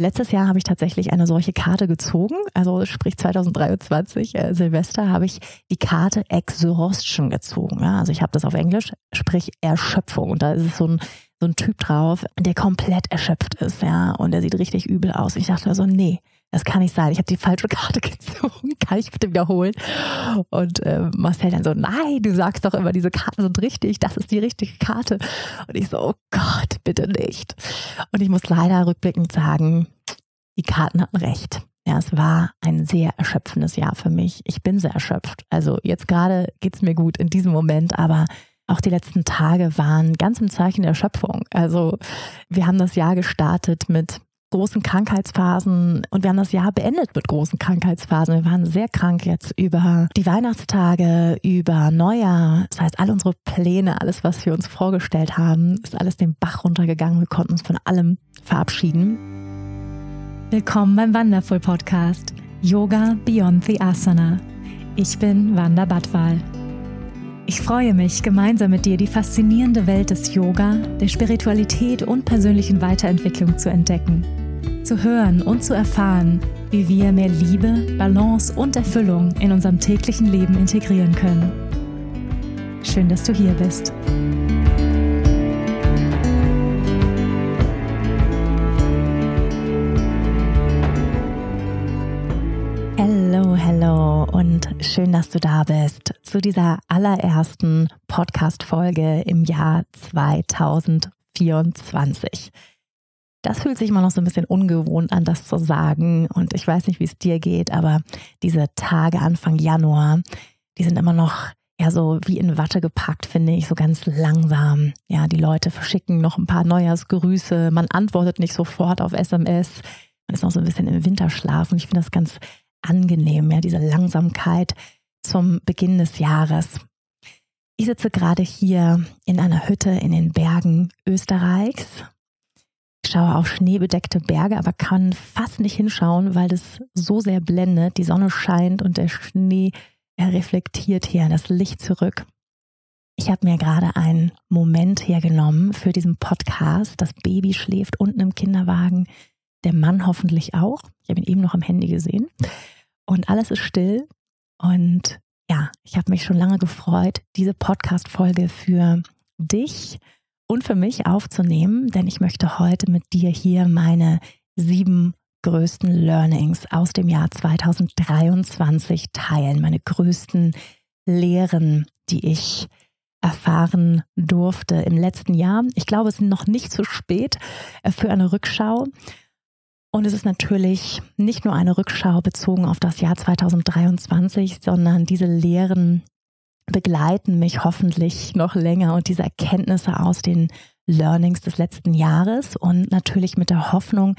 Letztes Jahr habe ich tatsächlich eine solche Karte gezogen, also sprich 2023 äh, Silvester habe ich die Karte Exhaustion gezogen. Ja? Also ich habe das auf Englisch, sprich Erschöpfung. Und da ist es so ein, so ein Typ drauf, der komplett erschöpft ist, ja, und der sieht richtig übel aus. Ich dachte mir so, nee, das kann nicht sein. Ich habe die falsche Karte gezogen. Kann ich bitte wiederholen? Und äh, Marcel dann so, nein, du sagst doch immer, diese Karten sind richtig. Das ist die richtige Karte. Und ich so, oh Gott, bitte nicht. Und ich muss leider rückblickend sagen, die Karten hatten recht. Ja, es war ein sehr erschöpfendes Jahr für mich. Ich bin sehr erschöpft. Also jetzt gerade geht's mir gut in diesem Moment, aber auch die letzten Tage waren ganz im Zeichen der Erschöpfung. Also wir haben das Jahr gestartet mit großen Krankheitsphasen und wir haben das Jahr beendet mit großen Krankheitsphasen. Wir waren sehr krank jetzt über die Weihnachtstage, über Neujahr. Das heißt, all unsere Pläne, alles, was wir uns vorgestellt haben, ist alles den Bach runtergegangen. Wir konnten uns von allem verabschieden. Willkommen beim Wonderful Podcast Yoga Beyond the Asana. Ich bin Wanda Badwal. Ich freue mich, gemeinsam mit dir die faszinierende Welt des Yoga, der Spiritualität und persönlichen Weiterentwicklung zu entdecken zu hören und zu erfahren, wie wir mehr Liebe, Balance und Erfüllung in unserem täglichen Leben integrieren können. Schön, dass du hier bist. Hallo, hallo und schön, dass du da bist zu dieser allerersten Podcast-Folge im Jahr 2024. Das fühlt sich immer noch so ein bisschen ungewohnt an, das zu sagen. Und ich weiß nicht, wie es dir geht, aber diese Tage Anfang Januar, die sind immer noch ja so wie in Watte gepackt, finde ich, so ganz langsam. Ja, die Leute verschicken noch ein paar Neujahrsgrüße, man antwortet nicht sofort auf SMS, man ist noch so ein bisschen im Winterschlaf und ich finde das ganz angenehm, ja, diese Langsamkeit zum Beginn des Jahres. Ich sitze gerade hier in einer Hütte in den Bergen Österreichs ich schaue auf schneebedeckte Berge, aber kann fast nicht hinschauen, weil das so sehr blendet. Die Sonne scheint und der Schnee er reflektiert hier das Licht zurück. Ich habe mir gerade einen Moment hergenommen für diesen Podcast. Das Baby schläft unten im Kinderwagen, der Mann hoffentlich auch. Ich habe ihn eben noch am Handy gesehen. Und alles ist still. Und ja, ich habe mich schon lange gefreut, diese Podcast-Folge für dich und für mich aufzunehmen, denn ich möchte heute mit dir hier meine sieben größten Learnings aus dem Jahr 2023 teilen, meine größten Lehren, die ich erfahren durfte im letzten Jahr. Ich glaube, es ist noch nicht zu spät äh, für eine Rückschau. Und es ist natürlich nicht nur eine Rückschau bezogen auf das Jahr 2023, sondern diese Lehren begleiten mich hoffentlich noch länger und diese Erkenntnisse aus den Learnings des letzten Jahres und natürlich mit der Hoffnung,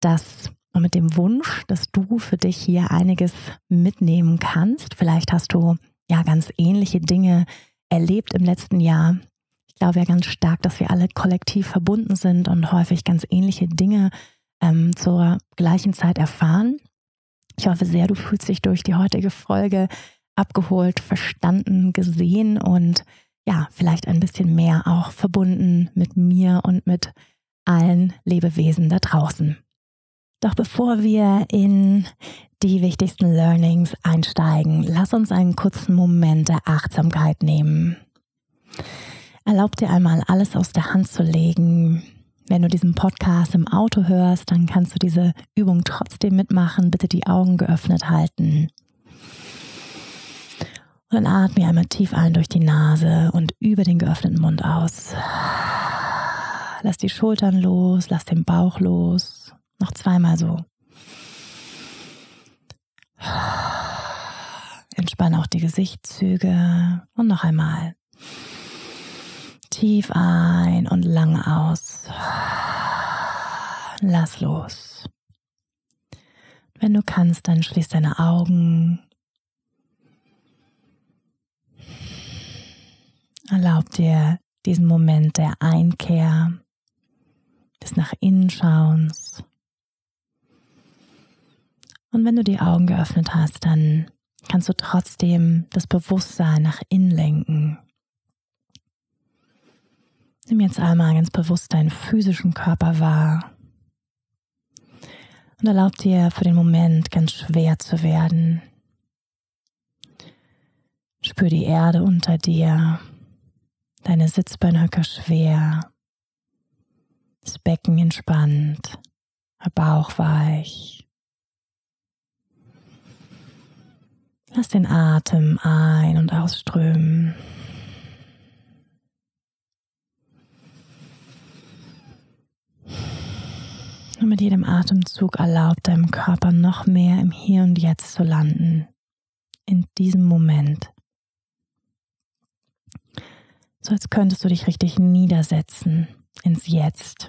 dass und mit dem Wunsch, dass du für dich hier einiges mitnehmen kannst. Vielleicht hast du ja ganz ähnliche Dinge erlebt im letzten Jahr. Ich glaube ja ganz stark, dass wir alle kollektiv verbunden sind und häufig ganz ähnliche Dinge ähm, zur gleichen Zeit erfahren. Ich hoffe sehr, du fühlst dich durch die heutige Folge abgeholt, verstanden, gesehen und ja, vielleicht ein bisschen mehr auch verbunden mit mir und mit allen Lebewesen da draußen. Doch bevor wir in die wichtigsten Learnings einsteigen, lass uns einen kurzen Moment der Achtsamkeit nehmen. Erlaub dir einmal alles aus der Hand zu legen. Wenn du diesen Podcast im Auto hörst, dann kannst du diese Übung trotzdem mitmachen. Bitte die Augen geöffnet halten. Dann atme einmal tief ein durch die Nase und über den geöffneten Mund aus. Lass die Schultern los, lass den Bauch los. Noch zweimal so. Entspanne auch die Gesichtszüge und noch einmal. Tief ein und lang aus. Lass los. Wenn du kannst, dann schließ deine Augen Erlaub dir diesen Moment der Einkehr, des nach innen schauens. Und wenn du die Augen geöffnet hast, dann kannst du trotzdem das Bewusstsein nach innen lenken. Nimm jetzt einmal ganz bewusst deinen physischen Körper wahr. Und erlaub dir für den Moment ganz schwer zu werden. Spür die Erde unter dir, deine Sitzbeinhöcker schwer, das Becken entspannt, der Bauch weich. Lass den Atem ein- und ausströmen. Und mit jedem Atemzug erlaubt deinem Körper noch mehr im Hier und Jetzt zu landen. In diesem Moment. So als könntest du dich richtig niedersetzen ins Jetzt.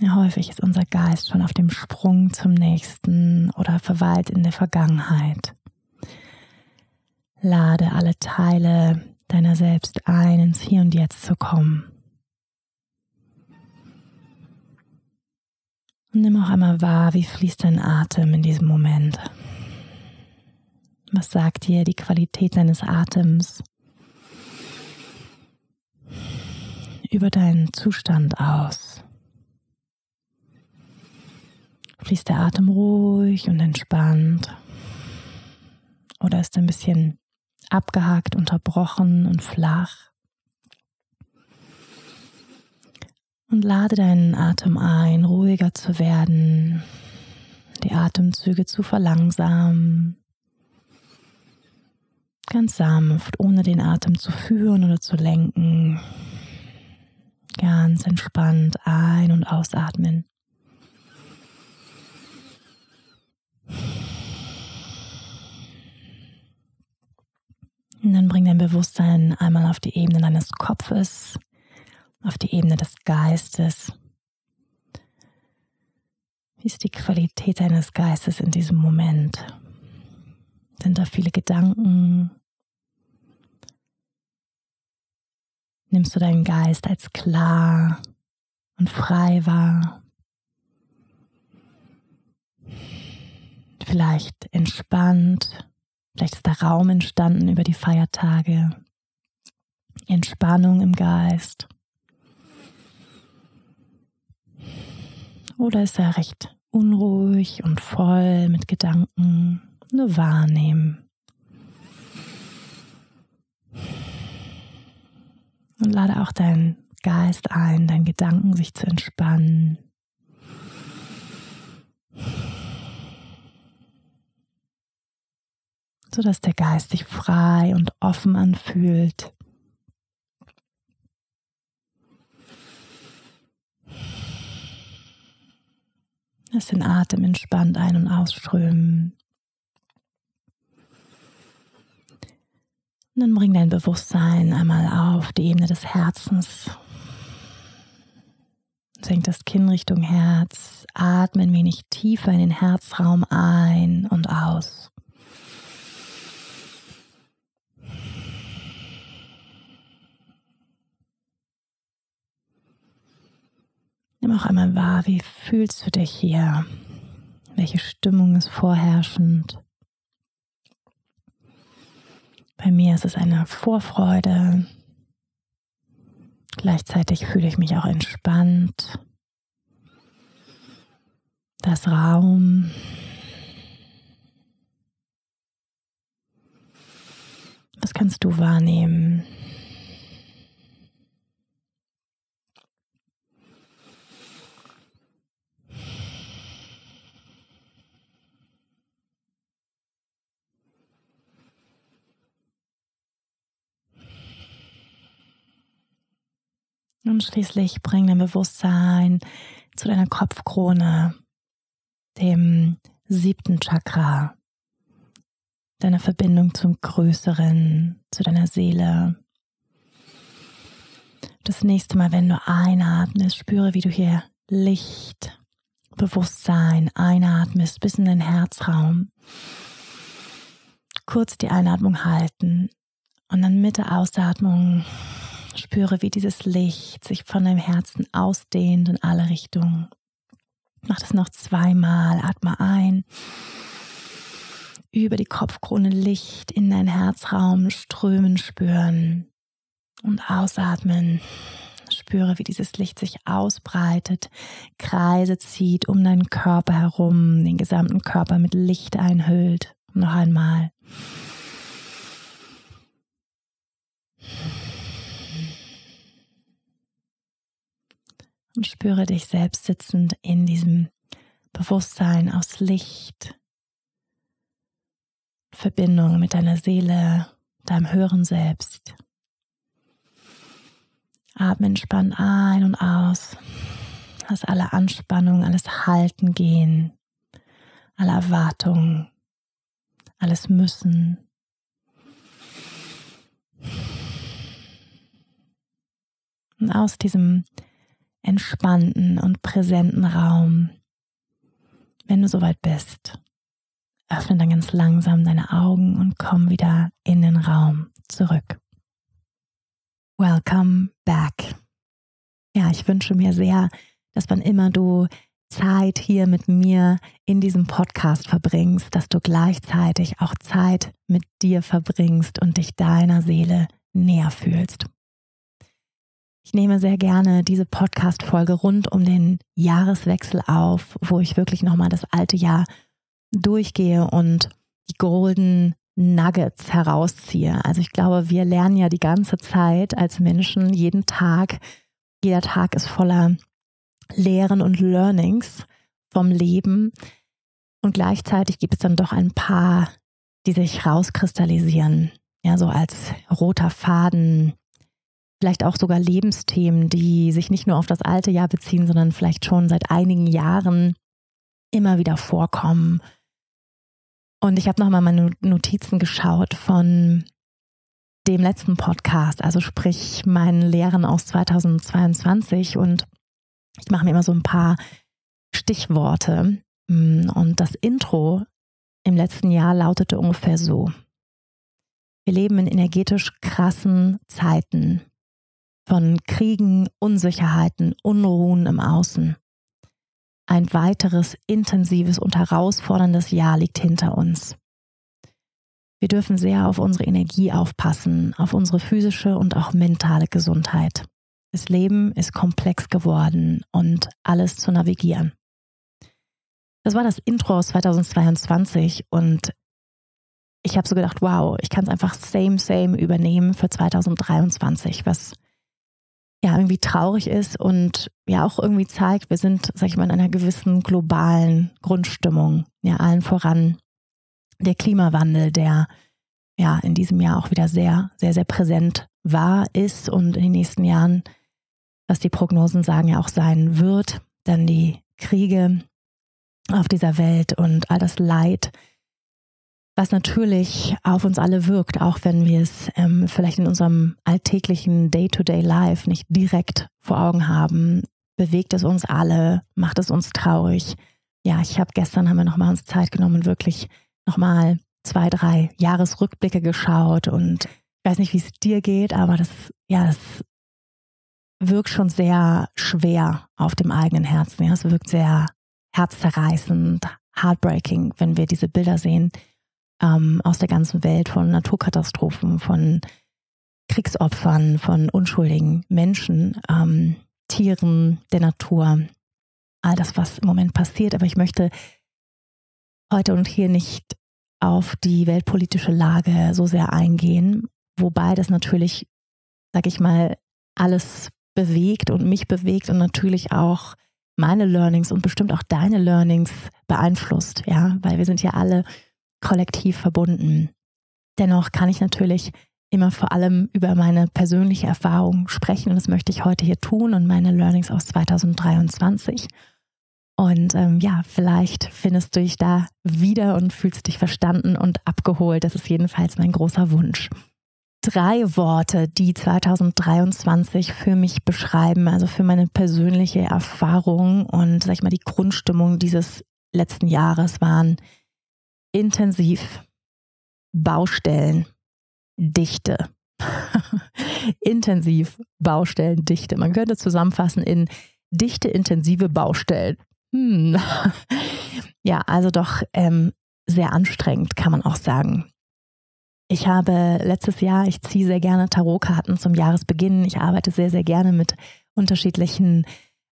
Ja, häufig ist unser Geist schon auf dem Sprung zum nächsten oder verweilt in der Vergangenheit. Lade alle Teile deiner selbst ein, ins Hier und Jetzt zu kommen. Und nimm auch einmal wahr, wie fließt dein Atem in diesem Moment. Was sagt dir die Qualität deines Atems über deinen Zustand aus? Fließt der Atem ruhig und entspannt? Oder ist er ein bisschen abgehakt, unterbrochen und flach? Und lade deinen Atem ein, ruhiger zu werden, die Atemzüge zu verlangsamen, ganz sanft, ohne den Atem zu führen oder zu lenken, ganz entspannt ein- und ausatmen. Und dann bring dein Bewusstsein einmal auf die Ebene deines Kopfes, auf die Ebene des Geistes. Wie ist die Qualität deines Geistes in diesem Moment? Sind da viele Gedanken? Nimmst du deinen Geist als klar und frei wahr? Vielleicht entspannt, vielleicht ist der Raum entstanden über die Feiertage. Entspannung im Geist. Oder ist er recht unruhig und voll mit Gedanken? Nur wahrnehmen. Und lade auch deinen Geist ein, deinen Gedanken sich zu entspannen. Sodass der Geist sich frei und offen anfühlt. Lass den Atem entspannt ein- und ausströmen. Und dann bring dein Bewusstsein einmal auf die Ebene des Herzens. Senk das Kinn Richtung Herz. Atme ein wenig tiefer in den Herzraum ein und aus. Nimm auch einmal wahr, wie fühlst du dich hier? Welche Stimmung ist vorherrschend? Bei mir ist es eine Vorfreude. Gleichzeitig fühle ich mich auch entspannt. Das Raum. Was kannst du wahrnehmen? Und schließlich bring dein Bewusstsein zu deiner Kopfkrone, dem siebten Chakra, deiner Verbindung zum Größeren, zu deiner Seele. Das nächste Mal, wenn du einatmest, spüre, wie du hier Licht, Bewusstsein einatmest bis in den Herzraum. Kurz die Einatmung halten und dann mit der Ausatmung Spüre, wie dieses Licht sich von deinem Herzen ausdehnt in alle Richtungen. Mach das noch zweimal. Atme ein. Über die Kopfkrone Licht in deinen Herzraum strömen spüren. Und ausatmen. spüre, wie dieses Licht sich ausbreitet, Kreise zieht um deinen Körper herum, den gesamten Körper mit Licht einhüllt. Noch einmal. Und spüre dich selbst sitzend in diesem Bewusstsein aus Licht, Verbindung mit deiner Seele, deinem höheren Selbst. Atme entspannt ein und aus. Lass alle Anspannung, alles Halten gehen, alle Erwartungen, alles Müssen. Und aus diesem entspannten und präsenten Raum, wenn du soweit bist, öffne dann ganz langsam deine Augen und komm wieder in den Raum zurück. Welcome back. Ja, ich wünsche mir sehr, dass wann immer du Zeit hier mit mir in diesem Podcast verbringst, dass du gleichzeitig auch Zeit mit dir verbringst und dich deiner Seele näher fühlst. Ich nehme sehr gerne diese Podcast-Folge rund um den Jahreswechsel auf, wo ich wirklich nochmal das alte Jahr durchgehe und die Golden Nuggets herausziehe. Also ich glaube, wir lernen ja die ganze Zeit als Menschen jeden Tag. Jeder Tag ist voller Lehren und Learnings vom Leben. Und gleichzeitig gibt es dann doch ein paar, die sich rauskristallisieren. Ja, so als roter Faden. Vielleicht auch sogar Lebensthemen, die sich nicht nur auf das alte Jahr beziehen, sondern vielleicht schon seit einigen Jahren immer wieder vorkommen. Und ich habe nochmal meine Notizen geschaut von dem letzten Podcast, also sprich meinen Lehren aus 2022 und ich mache mir immer so ein paar Stichworte. Und das Intro im letzten Jahr lautete ungefähr so. Wir leben in energetisch krassen Zeiten von Kriegen, Unsicherheiten, Unruhen im Außen. Ein weiteres intensives und herausforderndes Jahr liegt hinter uns. Wir dürfen sehr auf unsere Energie aufpassen, auf unsere physische und auch mentale Gesundheit. Das Leben ist komplex geworden und alles zu navigieren. Das war das Intro aus 2022 und ich habe so gedacht, wow, ich kann es einfach same, same übernehmen für 2023, was ja irgendwie traurig ist und ja auch irgendwie zeigt, wir sind, sag ich mal, in einer gewissen globalen Grundstimmung. Ja, allen voran der Klimawandel, der ja in diesem Jahr auch wieder sehr, sehr, sehr präsent war, ist und in den nächsten Jahren, was die Prognosen sagen, ja auch sein wird. Dann die Kriege auf dieser Welt und all das Leid, was natürlich auf uns alle wirkt, auch wenn wir es ähm, vielleicht in unserem alltäglichen Day-to-Day-Life nicht direkt vor Augen haben, bewegt es uns alle, macht es uns traurig. Ja, ich habe gestern haben wir nochmal uns Zeit genommen, wirklich nochmal zwei, drei Jahresrückblicke geschaut und ich weiß nicht, wie es dir geht, aber das, ja, das wirkt schon sehr schwer auf dem eigenen Herzen. Ja, es wirkt sehr herzzerreißend, heartbreaking, wenn wir diese Bilder sehen ähm, aus der ganzen Welt von Naturkatastrophen, von Kriegsopfern, von unschuldigen Menschen, ähm, Tieren, der Natur, all das, was im Moment passiert. Aber ich möchte heute und hier nicht auf die weltpolitische Lage so sehr eingehen, wobei das natürlich, sag ich mal, alles bewegt und mich bewegt und natürlich auch meine Learnings und bestimmt auch deine Learnings beeinflusst, ja, weil wir sind ja alle kollektiv verbunden. Dennoch kann ich natürlich immer vor allem über meine persönliche Erfahrung sprechen und das möchte ich heute hier tun und meine Learnings aus 2023. Und ähm, ja, vielleicht findest du dich da wieder und fühlst dich verstanden und abgeholt. Das ist jedenfalls mein großer Wunsch. Drei Worte, die 2023 für mich beschreiben, also für meine persönliche Erfahrung und sag ich mal die Grundstimmung dieses letzten Jahres waren intensiv, Baustellen, Dichte. intensiv, Baustellen, Dichte. Man könnte zusammenfassen in dichte, intensive Baustellen. Hm. ja, also doch ähm, sehr anstrengend, kann man auch sagen. Ich habe letztes Jahr, ich ziehe sehr gerne Tarotkarten zum Jahresbeginn. Ich arbeite sehr, sehr gerne mit unterschiedlichen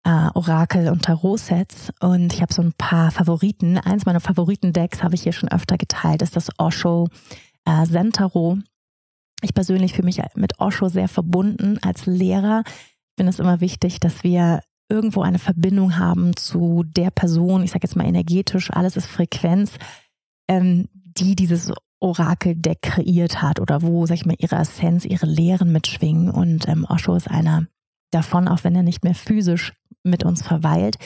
äh, Orakel- und Tarot-Sets und ich habe so ein paar Favoriten. Eins meiner Favoriten-Decks habe ich hier schon öfter geteilt, ist das Osho äh, Zen Tarot. Ich persönlich fühle mich mit Osho sehr verbunden als Lehrer. Ich finde es immer wichtig, dass wir irgendwo eine Verbindung haben zu der Person, ich sage jetzt mal energetisch, alles ist Frequenz, ähm, die dieses Orakeldeck kreiert hat oder wo, sag ich mal, ihre Essenz, ihre Lehren mitschwingen. Und ähm, Osho ist einer davon, auch wenn er nicht mehr physisch mit uns verweilt,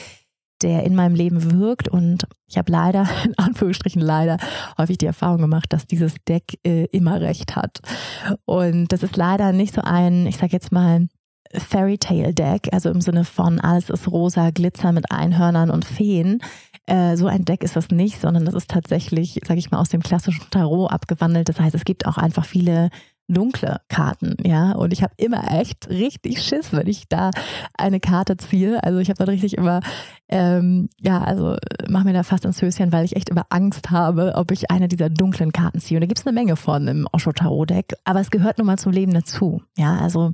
der in meinem Leben wirkt. Und ich habe leider, in Anführungsstrichen leider, häufig die Erfahrung gemacht, dass dieses Deck äh, immer recht hat. Und das ist leider nicht so ein, ich sage jetzt mal, Fairy Tale Deck, also im Sinne von alles ist rosa, Glitzer mit Einhörnern und Feen. Äh, so ein Deck ist das nicht, sondern das ist tatsächlich, sage ich mal, aus dem klassischen Tarot abgewandelt. Das heißt, es gibt auch einfach viele dunkle Karten, ja. Und ich habe immer echt richtig Schiss, wenn ich da eine Karte ziehe. Also ich habe dann richtig immer, ähm, ja, also mache mir da fast ins Höschen, weil ich echt immer Angst habe, ob ich eine dieser dunklen Karten ziehe. Und da gibt es eine Menge von im Osho Tarot Deck, aber es gehört nun mal zum Leben dazu, ja. Also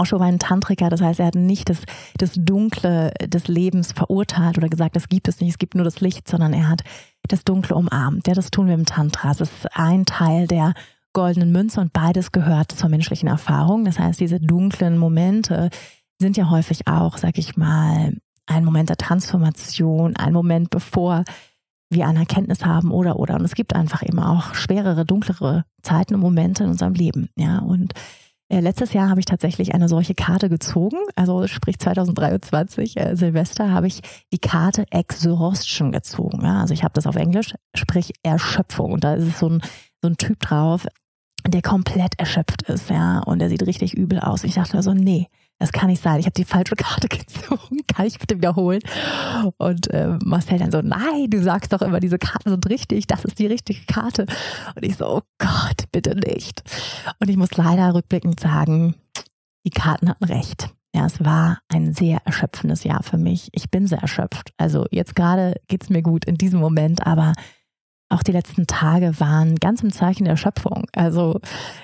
Osho war ein Tantriker, das heißt, er hat nicht das, das Dunkle des Lebens verurteilt oder gesagt, das gibt es nicht, es gibt nur das Licht, sondern er hat das Dunkle umarmt. Ja, das tun wir im Tantra. Es ist ein Teil der goldenen Münze und beides gehört zur menschlichen Erfahrung. Das heißt, diese dunklen Momente sind ja häufig auch, sag ich mal, ein Moment der Transformation, ein Moment, bevor wir eine Erkenntnis haben oder oder. Und es gibt einfach eben auch schwerere, dunklere Zeiten und Momente in unserem Leben. Ja, und äh, letztes Jahr habe ich tatsächlich eine solche Karte gezogen, also sprich 2023, äh, Silvester, habe ich die Karte Exhaustion gezogen. Ja? Also ich habe das auf Englisch, sprich Erschöpfung. Und da ist so ein, so ein Typ drauf, der komplett erschöpft ist, ja, und der sieht richtig übel aus. Ich dachte so, nee, das kann nicht sein. Ich habe die falsche Karte gezogen. Kann ich bitte wiederholen? Und äh, Marcel dann so, nein, du sagst doch immer, diese Karten sind richtig. Das ist die richtige Karte. Und ich so, oh Gott, bitte nicht. Und ich muss leider rückblickend sagen, die Karten hatten recht. Ja, es war ein sehr erschöpfendes Jahr für mich. Ich bin sehr erschöpft. Also jetzt gerade geht's mir gut in diesem Moment, aber auch die letzten Tage waren ganz im Zeichen der Erschöpfung. Also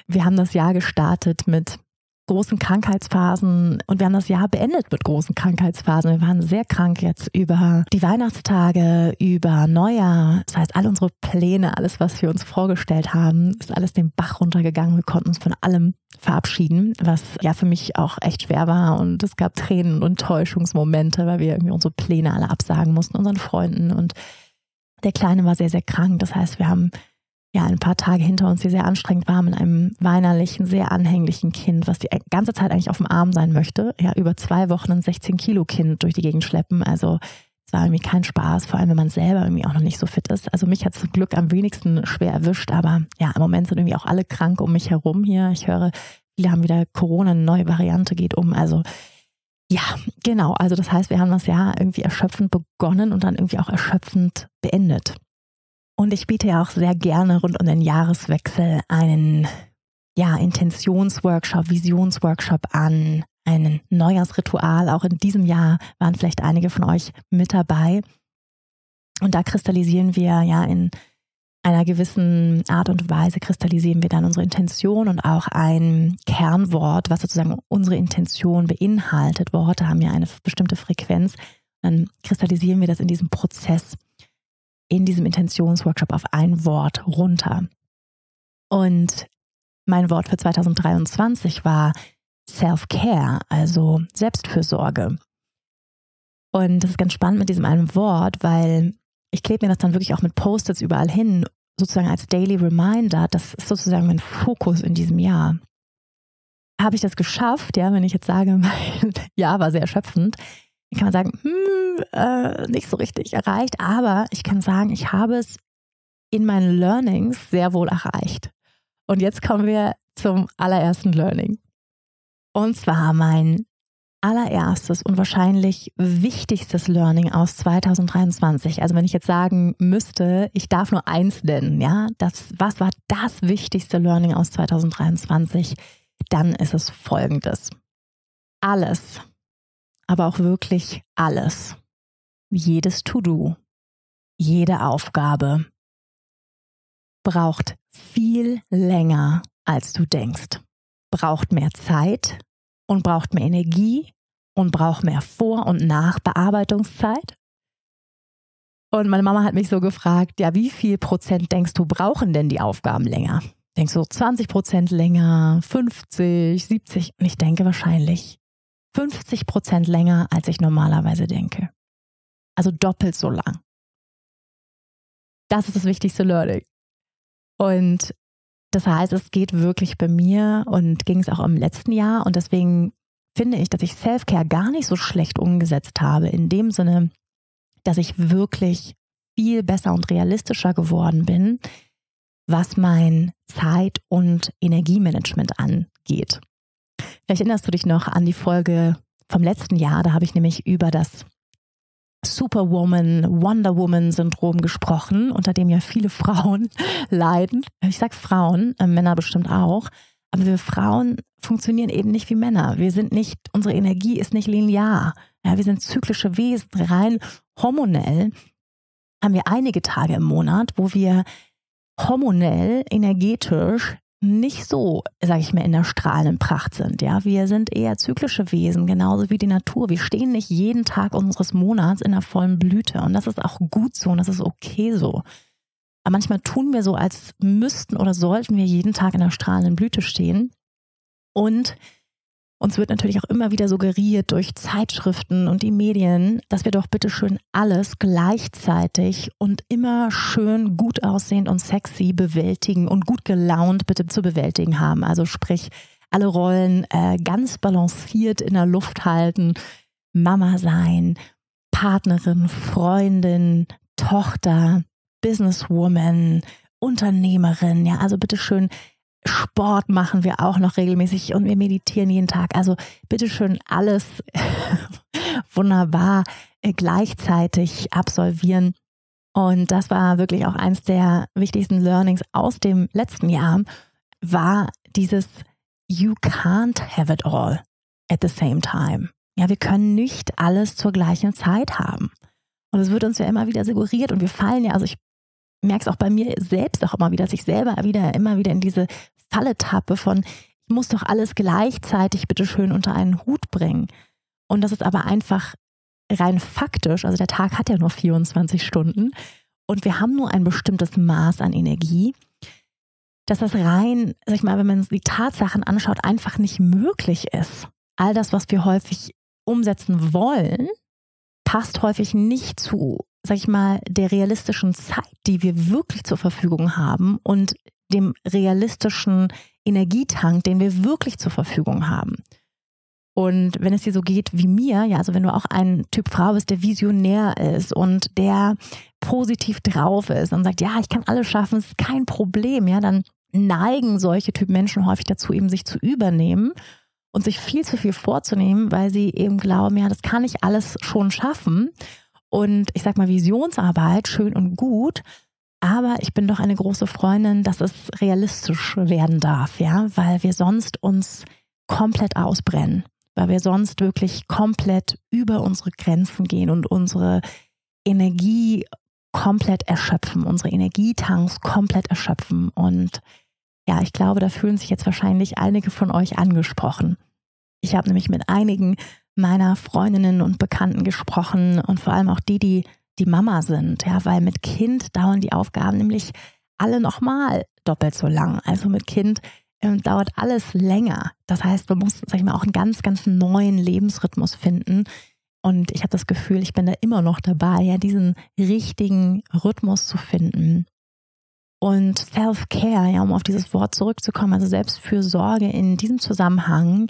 wir haben das Jahr gestartet mit großen Krankheitsphasen und wir haben das Jahr beendet mit großen Krankheitsphasen. Wir waren sehr krank jetzt über die Weihnachtstage, über Neujahr. Das heißt, all unsere Pläne, alles, was wir uns vorgestellt haben, ist alles den Bach runtergegangen. Wir konnten uns von allem verabschieden, was ja für mich auch echt schwer war und es gab Tränen und Täuschungsmomente, weil wir irgendwie unsere Pläne alle absagen mussten, unseren Freunden und der Kleine war sehr, sehr krank. Das heißt, wir haben ja, ein paar Tage hinter uns, die sehr anstrengend waren, mit einem weinerlichen, sehr anhänglichen Kind, was die ganze Zeit eigentlich auf dem Arm sein möchte. Ja, über zwei Wochen ein 16 Kilo Kind durch die Gegend schleppen. Also es war irgendwie kein Spaß, vor allem wenn man selber irgendwie auch noch nicht so fit ist. Also mich hat es zum Glück am wenigsten schwer erwischt, aber ja, im Moment sind irgendwie auch alle krank um mich herum hier. Ich höre, viele haben wieder Corona, eine neue Variante geht um. Also ja, genau. Also das heißt, wir haben das Jahr irgendwie erschöpfend begonnen und dann irgendwie auch erschöpfend beendet. Und ich biete ja auch sehr gerne rund um den Jahreswechsel einen ja, Intentionsworkshop, Visionsworkshop an, ein Neujahrsritual. Auch in diesem Jahr waren vielleicht einige von euch mit dabei. Und da kristallisieren wir ja in einer gewissen Art und Weise kristallisieren wir dann unsere Intention und auch ein Kernwort, was sozusagen unsere Intention beinhaltet. Worte haben ja eine bestimmte Frequenz. Dann kristallisieren wir das in diesem Prozess in diesem Intentionsworkshop auf ein Wort runter. Und mein Wort für 2023 war Self-Care, also Selbstfürsorge. Und das ist ganz spannend mit diesem einen Wort, weil ich klebe mir das dann wirklich auch mit Post-its überall hin, sozusagen als Daily Reminder. Das ist sozusagen mein Fokus in diesem Jahr. Habe ich das geschafft? Ja, wenn ich jetzt sage, mein Jahr war sehr erschöpfend, dann kann man sagen, hm, äh, nicht so richtig erreicht, aber ich kann sagen, ich habe es in meinen Learnings sehr wohl erreicht. Und jetzt kommen wir zum allerersten Learning. Und zwar mein allererstes und wahrscheinlich wichtigstes Learning aus 2023. Also wenn ich jetzt sagen müsste, ich darf nur eins nennen, ja, das, was war das wichtigste Learning aus 2023? Dann ist es folgendes. Alles, aber auch wirklich alles. Jedes To-Do, jede Aufgabe braucht viel länger, als du denkst. Braucht mehr Zeit und braucht mehr Energie und brauche mehr Vor- und Nachbearbeitungszeit. Und meine Mama hat mich so gefragt, ja, wie viel Prozent denkst du, brauchen denn die Aufgaben länger? Denkst du 20 Prozent länger, 50, 70? Und ich denke wahrscheinlich 50 Prozent länger, als ich normalerweise denke. Also doppelt so lang. Das ist das wichtigste Learning. Und das heißt, es geht wirklich bei mir und ging es auch im letzten Jahr. Und deswegen finde ich, dass ich Self-Care gar nicht so schlecht umgesetzt habe, in dem Sinne, dass ich wirklich viel besser und realistischer geworden bin, was mein Zeit- und Energiemanagement angeht. Vielleicht erinnerst du dich noch an die Folge vom letzten Jahr, da habe ich nämlich über das Superwoman, Wonder Woman Syndrom gesprochen, unter dem ja viele Frauen leiden. Ich sage Frauen, äh, Männer bestimmt auch. Aber wir Frauen funktionieren eben nicht wie Männer. Wir sind nicht, unsere Energie ist nicht linear. Ja, wir sind zyklische Wesen. Rein hormonell haben wir einige Tage im Monat, wo wir hormonell, energetisch nicht so, sage ich mal, in der strahlenden Pracht sind. Ja, wir sind eher zyklische Wesen, genauso wie die Natur. Wir stehen nicht jeden Tag unseres Monats in der vollen Blüte und das ist auch gut so und das ist okay so. Aber manchmal tun wir so, als müssten oder sollten wir jeden Tag in der strahlenden Blüte stehen und uns wird natürlich auch immer wieder suggeriert durch Zeitschriften und die Medien, dass wir doch bitte schön alles gleichzeitig und immer schön gut aussehend und sexy bewältigen und gut gelaunt bitte zu bewältigen haben. Also sprich, alle Rollen äh, ganz balanciert in der Luft halten, Mama sein, Partnerin, Freundin, Tochter, Businesswoman, Unternehmerin, ja, also bitte schön Sport machen wir auch noch regelmäßig und wir meditieren jeden Tag. Also bitteschön alles wunderbar äh, gleichzeitig absolvieren. Und das war wirklich auch eins der wichtigsten Learnings aus dem letzten Jahr, war dieses You can't have it all at the same time. Ja, wir können nicht alles zur gleichen Zeit haben. Und es wird uns ja immer wieder suggeriert und wir fallen ja, also ich merke es auch bei mir selbst auch immer wieder, dass ich selber wieder immer wieder in diese Falle tappe von, ich muss doch alles gleichzeitig bitte schön unter einen Hut bringen. Und das ist aber einfach rein faktisch, also der Tag hat ja nur 24 Stunden und wir haben nur ein bestimmtes Maß an Energie, dass das rein, sag ich mal, wenn man die Tatsachen anschaut, einfach nicht möglich ist. All das, was wir häufig umsetzen wollen, passt häufig nicht zu, sag ich mal, der realistischen Zeit, die wir wirklich zur Verfügung haben und dem realistischen Energietank, den wir wirklich zur Verfügung haben. Und wenn es dir so geht wie mir, ja, also wenn du auch ein Typ Frau bist, der visionär ist und der positiv drauf ist und sagt, ja, ich kann alles schaffen, es ist kein Problem, ja, dann neigen solche Typ Menschen häufig dazu, eben sich zu übernehmen und sich viel zu viel vorzunehmen, weil sie eben glauben, ja, das kann ich alles schon schaffen. Und ich sag mal, Visionsarbeit, schön und gut, aber ich bin doch eine große Freundin, dass es realistisch werden darf, ja, weil wir sonst uns komplett ausbrennen, weil wir sonst wirklich komplett über unsere Grenzen gehen und unsere Energie komplett erschöpfen, unsere Energietanks komplett erschöpfen. Und ja, ich glaube, da fühlen sich jetzt wahrscheinlich einige von euch angesprochen. Ich habe nämlich mit einigen meiner Freundinnen und Bekannten gesprochen und vor allem auch die, die die Mama sind, ja, weil mit Kind dauern die Aufgaben nämlich alle nochmal doppelt so lang. Also mit Kind ähm, dauert alles länger. Das heißt, man muss, sag ich mal, auch einen ganz, ganz neuen Lebensrhythmus finden. Und ich habe das Gefühl, ich bin da immer noch dabei, ja, diesen richtigen Rhythmus zu finden. Und Self-Care, ja, um auf dieses Wort zurückzukommen, also Selbstfürsorge in diesem Zusammenhang,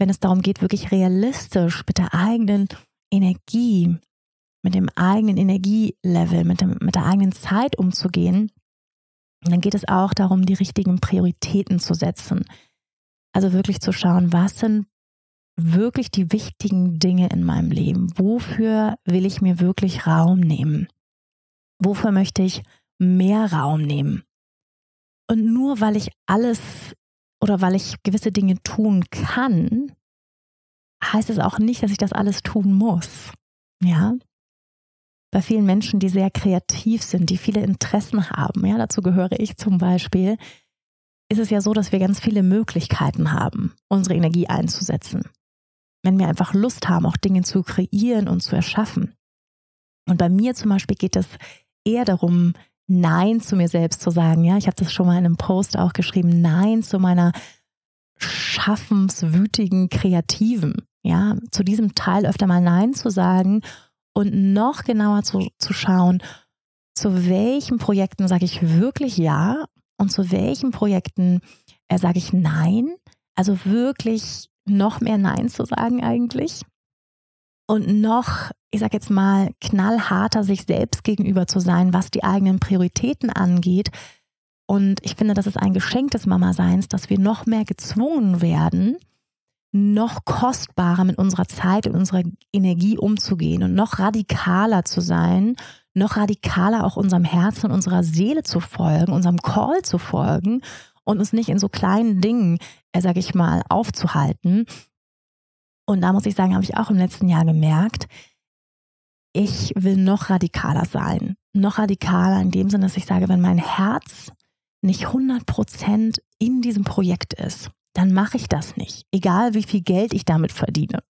wenn es darum geht, wirklich realistisch mit der eigenen Energie mit dem eigenen Energielevel, mit, dem, mit der eigenen Zeit umzugehen, dann geht es auch darum, die richtigen Prioritäten zu setzen. Also wirklich zu schauen, was sind wirklich die wichtigen Dinge in meinem Leben? Wofür will ich mir wirklich Raum nehmen? Wofür möchte ich mehr Raum nehmen? Und nur weil ich alles oder weil ich gewisse Dinge tun kann, heißt es auch nicht, dass ich das alles tun muss. Ja, bei vielen Menschen, die sehr kreativ sind, die viele Interessen haben, ja, dazu gehöre ich zum Beispiel, ist es ja so, dass wir ganz viele Möglichkeiten haben, unsere Energie einzusetzen. wenn wir einfach Lust haben, auch Dinge zu kreieren und zu erschaffen. Und bei mir zum Beispiel geht es eher darum, Nein zu mir selbst zu sagen. Ja, ich habe das schon mal in einem Post auch geschrieben. Nein zu meiner schaffenswütigen Kreativen. Ja, zu diesem Teil öfter mal Nein zu sagen und noch genauer zu, zu schauen, zu welchen Projekten sage ich wirklich Ja und zu welchen Projekten äh, sage ich Nein. Also wirklich noch mehr Nein zu sagen eigentlich. Und noch, ich sage jetzt mal, knallharter sich selbst gegenüber zu sein, was die eigenen Prioritäten angeht. Und ich finde, das ist ein Geschenk des Mama-Seins, dass wir noch mehr gezwungen werden, noch kostbarer mit unserer Zeit und unserer Energie umzugehen und noch radikaler zu sein, noch radikaler auch unserem Herzen und unserer Seele zu folgen, unserem Call zu folgen und uns nicht in so kleinen Dingen, äh, sage ich mal, aufzuhalten. Und da muss ich sagen, habe ich auch im letzten Jahr gemerkt, ich will noch radikaler sein. Noch radikaler in dem Sinne, dass ich sage, wenn mein Herz nicht 100 Prozent in diesem Projekt ist, dann mache ich das nicht. Egal wie viel Geld ich damit verdiene.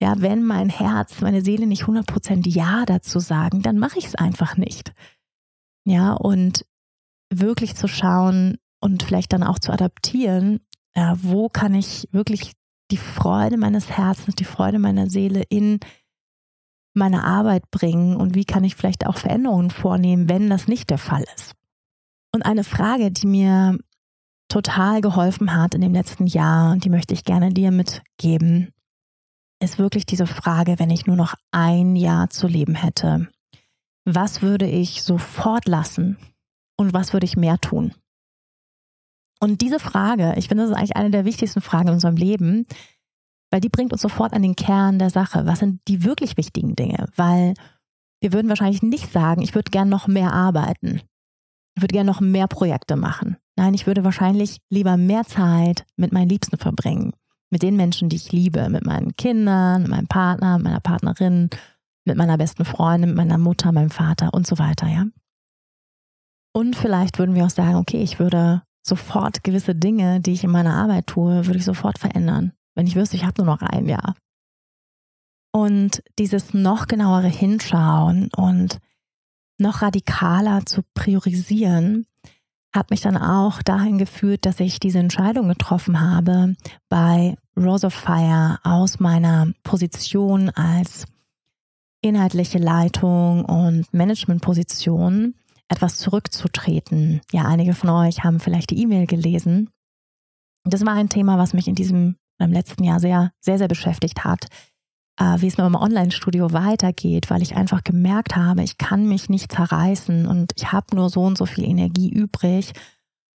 Ja, wenn mein Herz, meine Seele nicht 100 Prozent Ja dazu sagen, dann mache ich es einfach nicht. Ja, und wirklich zu schauen und vielleicht dann auch zu adaptieren, äh, wo kann ich wirklich die Freude meines Herzens, die Freude meiner Seele in meine Arbeit bringen und wie kann ich vielleicht auch Veränderungen vornehmen, wenn das nicht der Fall ist. Und eine Frage, die mir total geholfen hat in dem letzten Jahr und die möchte ich gerne dir mitgeben, ist wirklich diese Frage, wenn ich nur noch ein Jahr zu leben hätte, was würde ich sofort lassen und was würde ich mehr tun? Und diese Frage, ich finde, das ist eigentlich eine der wichtigsten Fragen in unserem Leben, weil die bringt uns sofort an den Kern der Sache. Was sind die wirklich wichtigen Dinge? Weil wir würden wahrscheinlich nicht sagen, ich würde gern noch mehr arbeiten. Ich würde gerne noch mehr Projekte machen. Nein, ich würde wahrscheinlich lieber mehr Zeit mit meinen Liebsten verbringen. Mit den Menschen, die ich liebe. Mit meinen Kindern, mit meinem Partner, mit meiner Partnerin, mit meiner besten Freundin, mit meiner Mutter, meinem Vater und so weiter, ja. Und vielleicht würden wir auch sagen, okay, ich würde sofort gewisse Dinge, die ich in meiner Arbeit tue, würde ich sofort verändern. Wenn ich wüsste, ich habe nur noch ein Jahr. Und dieses noch genauere Hinschauen und noch radikaler zu priorisieren, hat mich dann auch dahin geführt, dass ich diese Entscheidung getroffen habe, bei Rose of Fire aus meiner Position als inhaltliche Leitung und Managementposition etwas zurückzutreten. Ja, einige von euch haben vielleicht die E-Mail gelesen. Das war ein Thema, was mich in diesem im letzten Jahr sehr, sehr, sehr beschäftigt hat äh, wie es mit meinem Online-Studio weitergeht, weil ich einfach gemerkt habe, ich kann mich nicht zerreißen und ich habe nur so und so viel Energie übrig.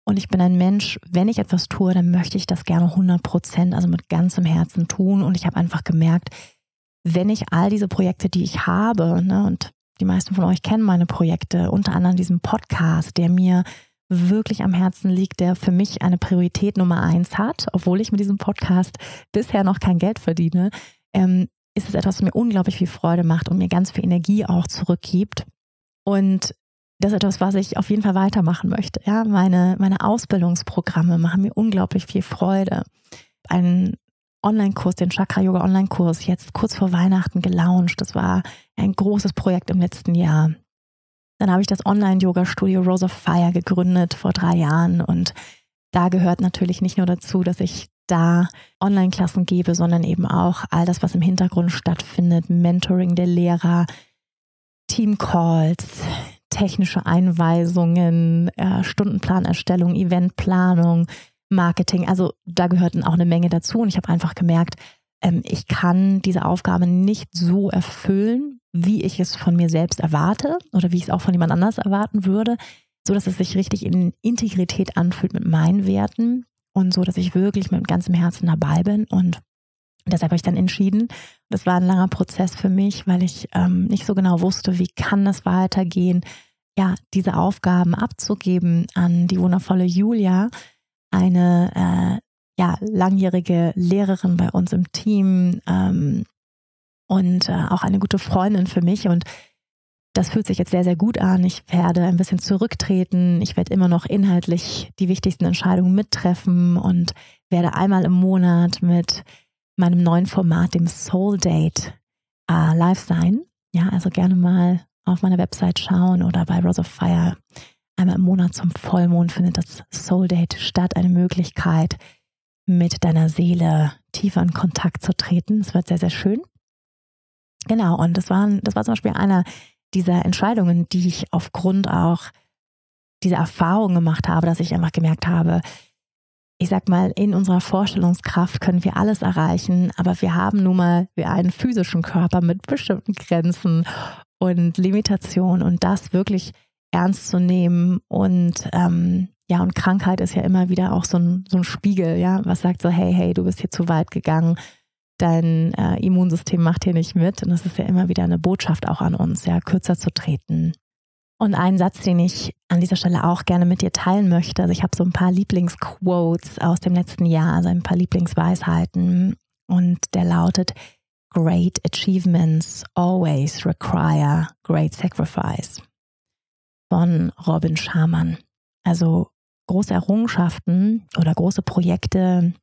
Und ich bin ein Mensch, wenn ich etwas tue, dann möchte ich das gerne 100 Prozent, also mit ganzem Herzen tun. Und ich habe einfach gemerkt, wenn ich all diese Projekte, die ich habe, ne, und die meisten von euch kennen meine Projekte, unter anderem diesen Podcast, der mir wirklich am Herzen liegt, der für mich eine Priorität Nummer eins hat, obwohl ich mit diesem Podcast bisher noch kein Geld verdiene, ähm, ist es etwas, was mir unglaublich viel Freude macht und mir ganz viel Energie auch zurückgibt. Und das ist etwas, was ich auf jeden Fall weitermachen möchte. Ja, meine, meine Ausbildungsprogramme machen mir unglaublich viel Freude. Ein Online-Kurs, den Chakra-Yoga Online-Kurs, jetzt kurz vor Weihnachten gelauncht. Das war ein großes Projekt im letzten Jahr. Dann habe ich das Online-Yoga-Studio Rose of Fire gegründet vor drei Jahren und da gehört natürlich nicht nur dazu, dass ich da Online-Klassen gebe, sondern eben auch all das, was im Hintergrund stattfindet, Mentoring der Lehrer, Team-Calls, technische Einweisungen, äh, Stundenplanerstellung, Eventplanung, Marketing. Also da gehört auch eine Menge dazu. Und ich habe einfach gemerkt, ähm, ich kann diese Aufgabe nicht so erfüllen, wie ich es von mir selbst erwarte oder wie ich es auch von jemand anders erwarten würde, so dass es sich richtig in Integrität anfühlt mit meinen Werten und so, dass ich wirklich mit ganzem Herzen dabei bin. Und deshalb habe ich dann entschieden, das war ein langer Prozess für mich, weil ich ähm, nicht so genau wusste, wie kann das weitergehen, ja, diese Aufgaben abzugeben an die wundervolle Julia, eine äh, ja, langjährige Lehrerin bei uns im Team ähm, und äh, auch eine gute Freundin für mich. Und das fühlt sich jetzt sehr, sehr gut an. Ich werde ein bisschen zurücktreten. Ich werde immer noch inhaltlich die wichtigsten Entscheidungen mittreffen und werde einmal im Monat mit meinem neuen Format, dem Soul Date, äh, live sein. Ja, also gerne mal auf meiner Website schauen oder bei Rose of Fire. Einmal im Monat zum Vollmond findet das Soul Date statt. Eine Möglichkeit, mit deiner Seele tiefer in Kontakt zu treten. Es wird sehr, sehr schön. Genau, und das war, das war zum Beispiel einer dieser Entscheidungen, die ich aufgrund auch dieser Erfahrung gemacht habe, dass ich einfach gemerkt habe, ich sag mal, in unserer Vorstellungskraft können wir alles erreichen, aber wir haben nun mal einen physischen Körper mit bestimmten Grenzen und Limitationen und das wirklich ernst zu nehmen und ähm, ja, und Krankheit ist ja immer wieder auch so ein, so ein Spiegel, ja, was sagt so, hey, hey, du bist hier zu weit gegangen, dein äh, Immunsystem macht hier nicht mit. Und das ist ja immer wieder eine Botschaft auch an uns, ja, kürzer zu treten. Und ein Satz, den ich an dieser Stelle auch gerne mit dir teilen möchte. Also ich habe so ein paar Lieblingsquotes aus dem letzten Jahr, also ein paar Lieblingsweisheiten. Und der lautet, Great achievements always require great sacrifice. Von Robin Schamann. Also große Errungenschaften oder große Projekte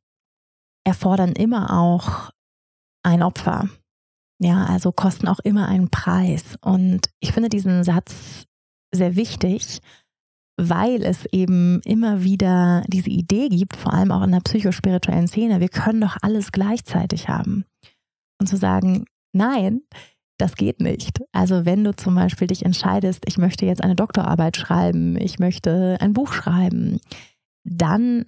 erfordern immer auch ein Opfer. Ja, also kosten auch immer einen Preis. Und ich finde diesen Satz sehr wichtig, weil es eben immer wieder diese Idee gibt, vor allem auch in der psychospirituellen Szene, wir können doch alles gleichzeitig haben. Und zu sagen, nein, das geht nicht. Also wenn du zum Beispiel dich entscheidest, ich möchte jetzt eine Doktorarbeit schreiben, ich möchte ein Buch schreiben, dann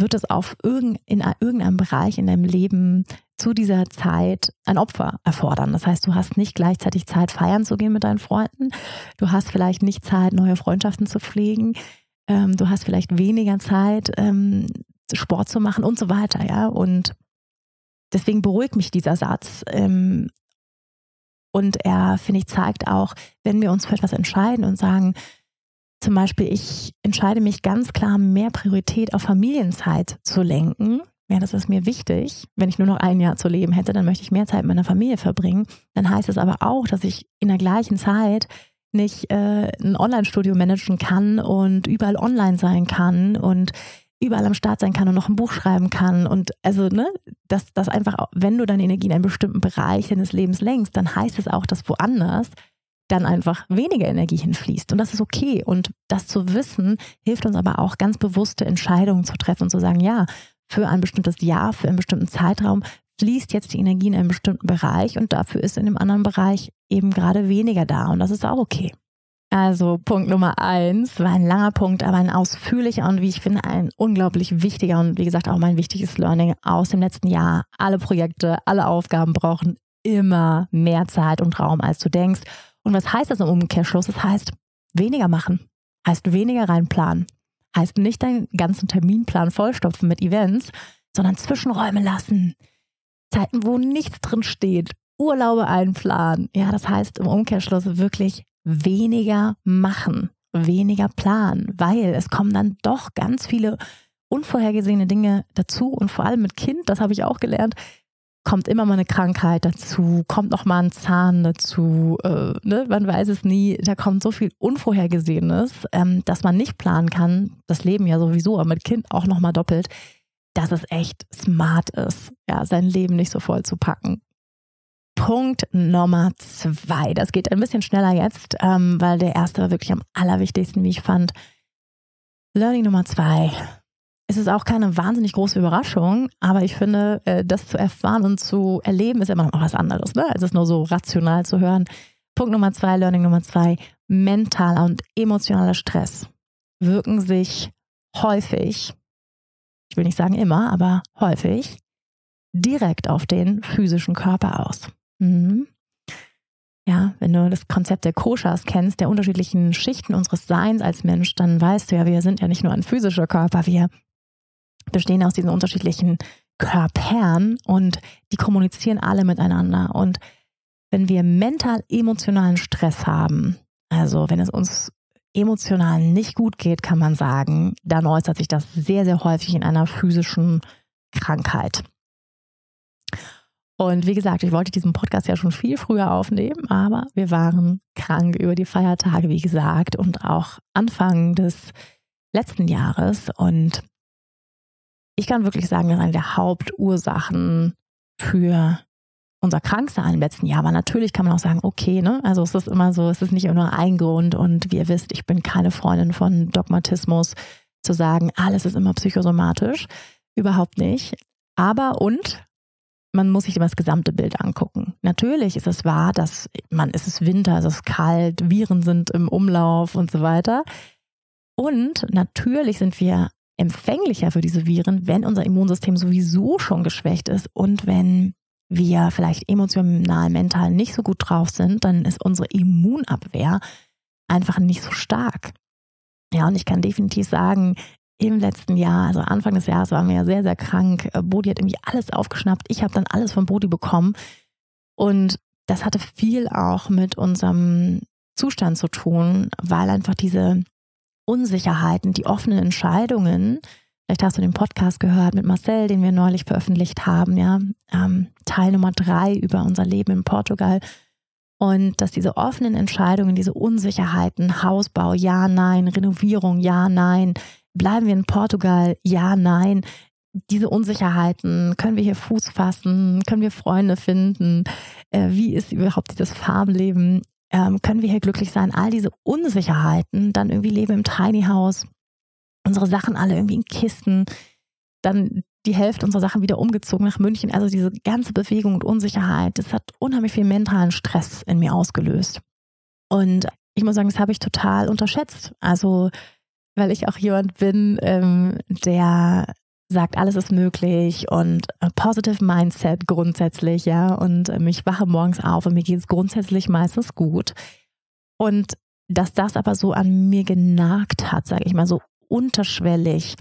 wird es auf irgend, in irgendeinem Bereich in deinem Leben zu dieser Zeit ein Opfer erfordern. Das heißt, du hast nicht gleichzeitig Zeit, feiern zu gehen mit deinen Freunden. Du hast vielleicht nicht Zeit, neue Freundschaften zu pflegen. Ähm, du hast vielleicht weniger Zeit, ähm, Sport zu machen und so weiter, ja. Und deswegen beruhigt mich dieser Satz. Ähm, und er, finde ich, zeigt auch, wenn wir uns für etwas entscheiden und sagen, zum Beispiel, ich entscheide mich ganz klar, mehr Priorität auf Familienzeit zu lenken. Ja, das ist mir wichtig. Wenn ich nur noch ein Jahr zu leben hätte, dann möchte ich mehr Zeit mit meiner Familie verbringen. Dann heißt es aber auch, dass ich in der gleichen Zeit nicht äh, ein Online-Studio managen kann und überall online sein kann und überall am Start sein kann und noch ein Buch schreiben kann. Und also, ne, dass das einfach, wenn du deine Energie in einen bestimmten Bereich deines Lebens lenkst, dann heißt es auch, dass woanders dann einfach weniger Energie hinfließt. Und das ist okay. Und das zu wissen, hilft uns aber auch ganz bewusste Entscheidungen zu treffen und zu sagen, ja, für ein bestimmtes Jahr, für einen bestimmten Zeitraum fließt jetzt die Energie in einen bestimmten Bereich und dafür ist in dem anderen Bereich eben gerade weniger da. Und das ist auch okay. Also Punkt Nummer eins war ein langer Punkt, aber ein ausführlicher und wie ich finde ein unglaublich wichtiger und wie gesagt auch mein wichtiges Learning aus dem letzten Jahr. Alle Projekte, alle Aufgaben brauchen immer mehr Zeit und Raum, als du denkst. Und was heißt das im Umkehrschluss? Das heißt, weniger machen, heißt weniger reinplanen, heißt nicht deinen ganzen Terminplan vollstopfen mit Events, sondern Zwischenräume lassen. Zeiten, wo nichts drin steht, Urlaube einplanen. Ja, das heißt im Umkehrschluss wirklich weniger machen, weniger planen, weil es kommen dann doch ganz viele unvorhergesehene Dinge dazu und vor allem mit Kind, das habe ich auch gelernt, kommt immer mal eine Krankheit dazu, kommt noch mal ein Zahn dazu, äh, ne? man weiß es nie. Da kommt so viel Unvorhergesehenes, ähm, dass man nicht planen kann. Das Leben ja sowieso, aber mit Kind auch noch mal doppelt, dass es echt smart ist, ja, sein Leben nicht so voll zu packen. Punkt Nummer zwei. Das geht ein bisschen schneller jetzt, ähm, weil der erste war wirklich am allerwichtigsten, wie ich fand. Learning Nummer zwei es ist auch keine wahnsinnig große Überraschung, aber ich finde, äh, das zu erfahren und zu erleben ist immer noch was anderes, ne? als es nur so rational zu hören. Punkt Nummer zwei, Learning Nummer zwei, mentaler und emotionaler Stress wirken sich häufig, ich will nicht sagen immer, aber häufig, direkt auf den physischen Körper aus. Mhm. Ja, wenn du das Konzept der Koshas kennst, der unterschiedlichen Schichten unseres Seins als Mensch, dann weißt du ja, wir sind ja nicht nur ein physischer Körper, wir bestehen aus diesen unterschiedlichen Körpern und die kommunizieren alle miteinander. Und wenn wir mental emotionalen Stress haben, also wenn es uns emotional nicht gut geht, kann man sagen, dann äußert sich das sehr, sehr häufig in einer physischen Krankheit. Und wie gesagt, ich wollte diesen Podcast ja schon viel früher aufnehmen, aber wir waren krank über die Feiertage, wie gesagt, und auch Anfang des letzten Jahres. Und ich kann wirklich sagen, dass eine der Hauptursachen für unser Kranksein im letzten Jahr war. Natürlich kann man auch sagen, okay, ne? Also es ist immer so, es ist nicht nur ein Grund und wie ihr wisst, ich bin keine Freundin von Dogmatismus, zu sagen, alles ist immer psychosomatisch. Überhaupt nicht. Aber und man muss sich das gesamte Bild angucken. Natürlich ist es wahr, dass man, es ist Winter, es ist kalt, Viren sind im Umlauf und so weiter. Und natürlich sind wir empfänglicher für diese Viren, wenn unser Immunsystem sowieso schon geschwächt ist und wenn wir vielleicht emotional, mental nicht so gut drauf sind, dann ist unsere Immunabwehr einfach nicht so stark. Ja, und ich kann definitiv sagen, im letzten Jahr, also Anfang des Jahres, waren wir ja sehr, sehr krank. Äh, Bodi hat irgendwie alles aufgeschnappt. Ich habe dann alles von Bodi bekommen. Und das hatte viel auch mit unserem Zustand zu tun, weil einfach diese Unsicherheiten, die offenen Entscheidungen, vielleicht hast du den Podcast gehört mit Marcel, den wir neulich veröffentlicht haben, ja, ähm, Teil Nummer drei über unser Leben in Portugal. Und dass diese offenen Entscheidungen, diese Unsicherheiten, Hausbau, ja, nein, Renovierung, ja, nein, bleiben wir in Portugal, ja, nein, diese Unsicherheiten, können wir hier Fuß fassen, können wir Freunde finden, äh, wie ist überhaupt dieses Farbenleben, ähm, können wir hier glücklich sein, all diese Unsicherheiten, dann irgendwie leben im Tiny House, unsere Sachen alle irgendwie in Kisten, dann die Hälfte unserer Sachen wieder umgezogen nach München. Also diese ganze Bewegung und Unsicherheit, das hat unheimlich viel mentalen Stress in mir ausgelöst. Und ich muss sagen, das habe ich total unterschätzt. Also, weil ich auch jemand bin, ähm, der sagt, alles ist möglich und positive Mindset grundsätzlich, ja. Und ähm, ich wache morgens auf und mir geht es grundsätzlich meistens gut. Und dass das aber so an mir genagt hat, sage ich mal, so unterschwellig